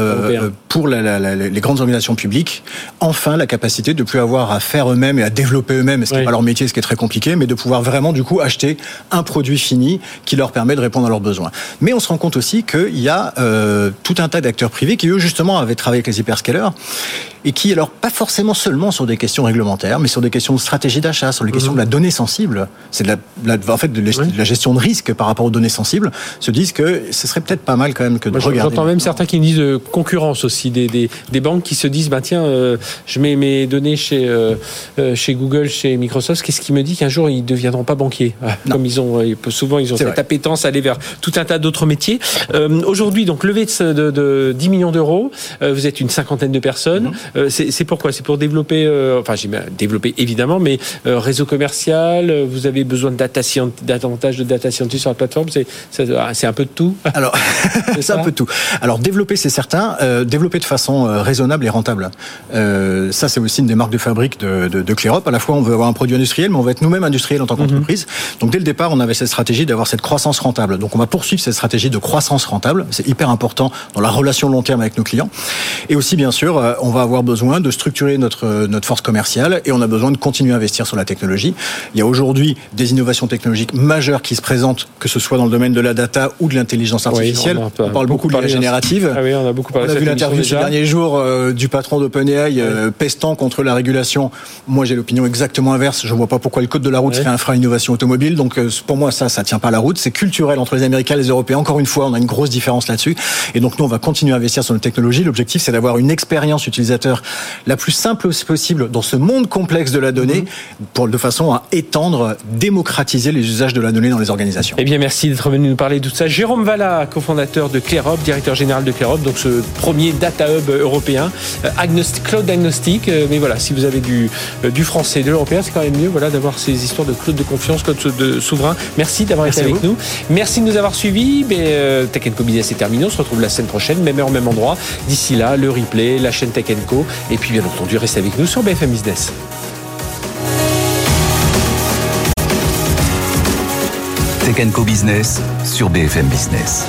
pour les grandes organisations publiques, enfin la capacité de plus avoir à faire eux-mêmes et à développer eux-mêmes, ce qui n'est pas leur métier, ce qui est très compliqué, mais de pouvoir vraiment du coup acheter un produit fini qui leur permet de répondre à leurs besoins. Mais on se rend compte aussi qu'il y a tout un tas d'acteurs privés qui eux justement avaient travaillé avec les hyperscalers et qui, alors pas forcément seulement sur des questions réglementaires, mais sur des questions de stratégie d'achat, sur les questions mhm. de la donnée sensible, c'est de la, en fait de la gestion de risque par rapport aux données sensibles, se disent que ce serait peut-être pas mal quand même que de regarder. J'entends même certains qui me disent de concurrence aussi, des, des, des banques qui se disent, bah tiens, euh, je mets mes données chez euh, euh, chez Google, chez Microsoft, qu'est-ce qui me dit qu'un jour ils deviendront pas banquiers, ah, comme ils ont souvent ils ont cette appétence à aller vers tout un tas d'autres métiers. Aujourd'hui, donc levée de, de, 10 millions d'euros, vous êtes une cinquantaine de personnes. Mhm. Euh, c'est pourquoi? C'est pour développer, euh, enfin j'ai développer évidemment, mais euh, réseau commercial, vous avez besoin de data davantage de data scientists sur la plateforme, ah, c'est un peu de tout? Alors, c'est un peu de tout. Alors développer, c'est certain, développer de façon raisonnable et rentable. ça, c'est aussi une des marques de fabrique de, de, de Clearop. À la fois, on veut avoir un produit industriel, mais on veut être nous-mêmes industriels en tant mhm. qu'entreprise. Donc dès le départ, on avait cette stratégie d'avoir cette croissance rentable. Donc on va poursuivre cette stratégie de croissance rentable. C'est hyper important dans la relation long terme avec nos clients. Et aussi, bien sûr, on va avoir besoin de structurer notre, notre force commerciale et on a besoin de continuer à investir sur la technologie. Il y a aujourd'hui des innovations technologiques majeures qui se présentent, que ce soit dans le domaine de la data ou de l'intelligence artificielle. on, parle beaucoup, de la générative. Ah oui, on a beaucoup parlé on a vu l'interview ces derniers jours euh, du patron d'OpenAI euh, pestant contre la régulation. Moi, j'ai l'opinion exactement inverse. Je ne vois pas pourquoi le code de la route serait un frein à l'innovation automobile. Donc, euh, pour moi, ça, ça tient pas la route. C'est culturel entre les Américains et les Européens. Encore une fois, on a une grosse différence là-dessus. Et donc, nous, on va continuer à investir sur nos technologies. L'objectif, c'est d'avoir une expérience utilisateur la plus simple possible dans ce monde complexe de la donnée, mhm. pour, de façon à étendre, démocratiser les usages de la donnée dans les organisations. Eh bien, merci d'être venu nous parler de tout ça. Jérôme Valla, cofondateur de Clearop, directeur général de Clearop, donc ce premier data hub européen, euh, cloud agnostic. Euh, mais voilà, si vous avez du, euh, du français, de l'européen, c'est quand même mieux voilà, d'avoir ces histoires de cloud de confiance, cloud de souverain. Merci d'avoir été avec nous. Merci de nous avoir suivis. Mais, Tech Co Business est terminé. On se retrouve la semaine prochaine, même heure, même endroit. D'ici là, le replay, la chaîne Tech Co. Et puis, bien entendu, restez avec nous sur BFM Business. Business sur BFM Business.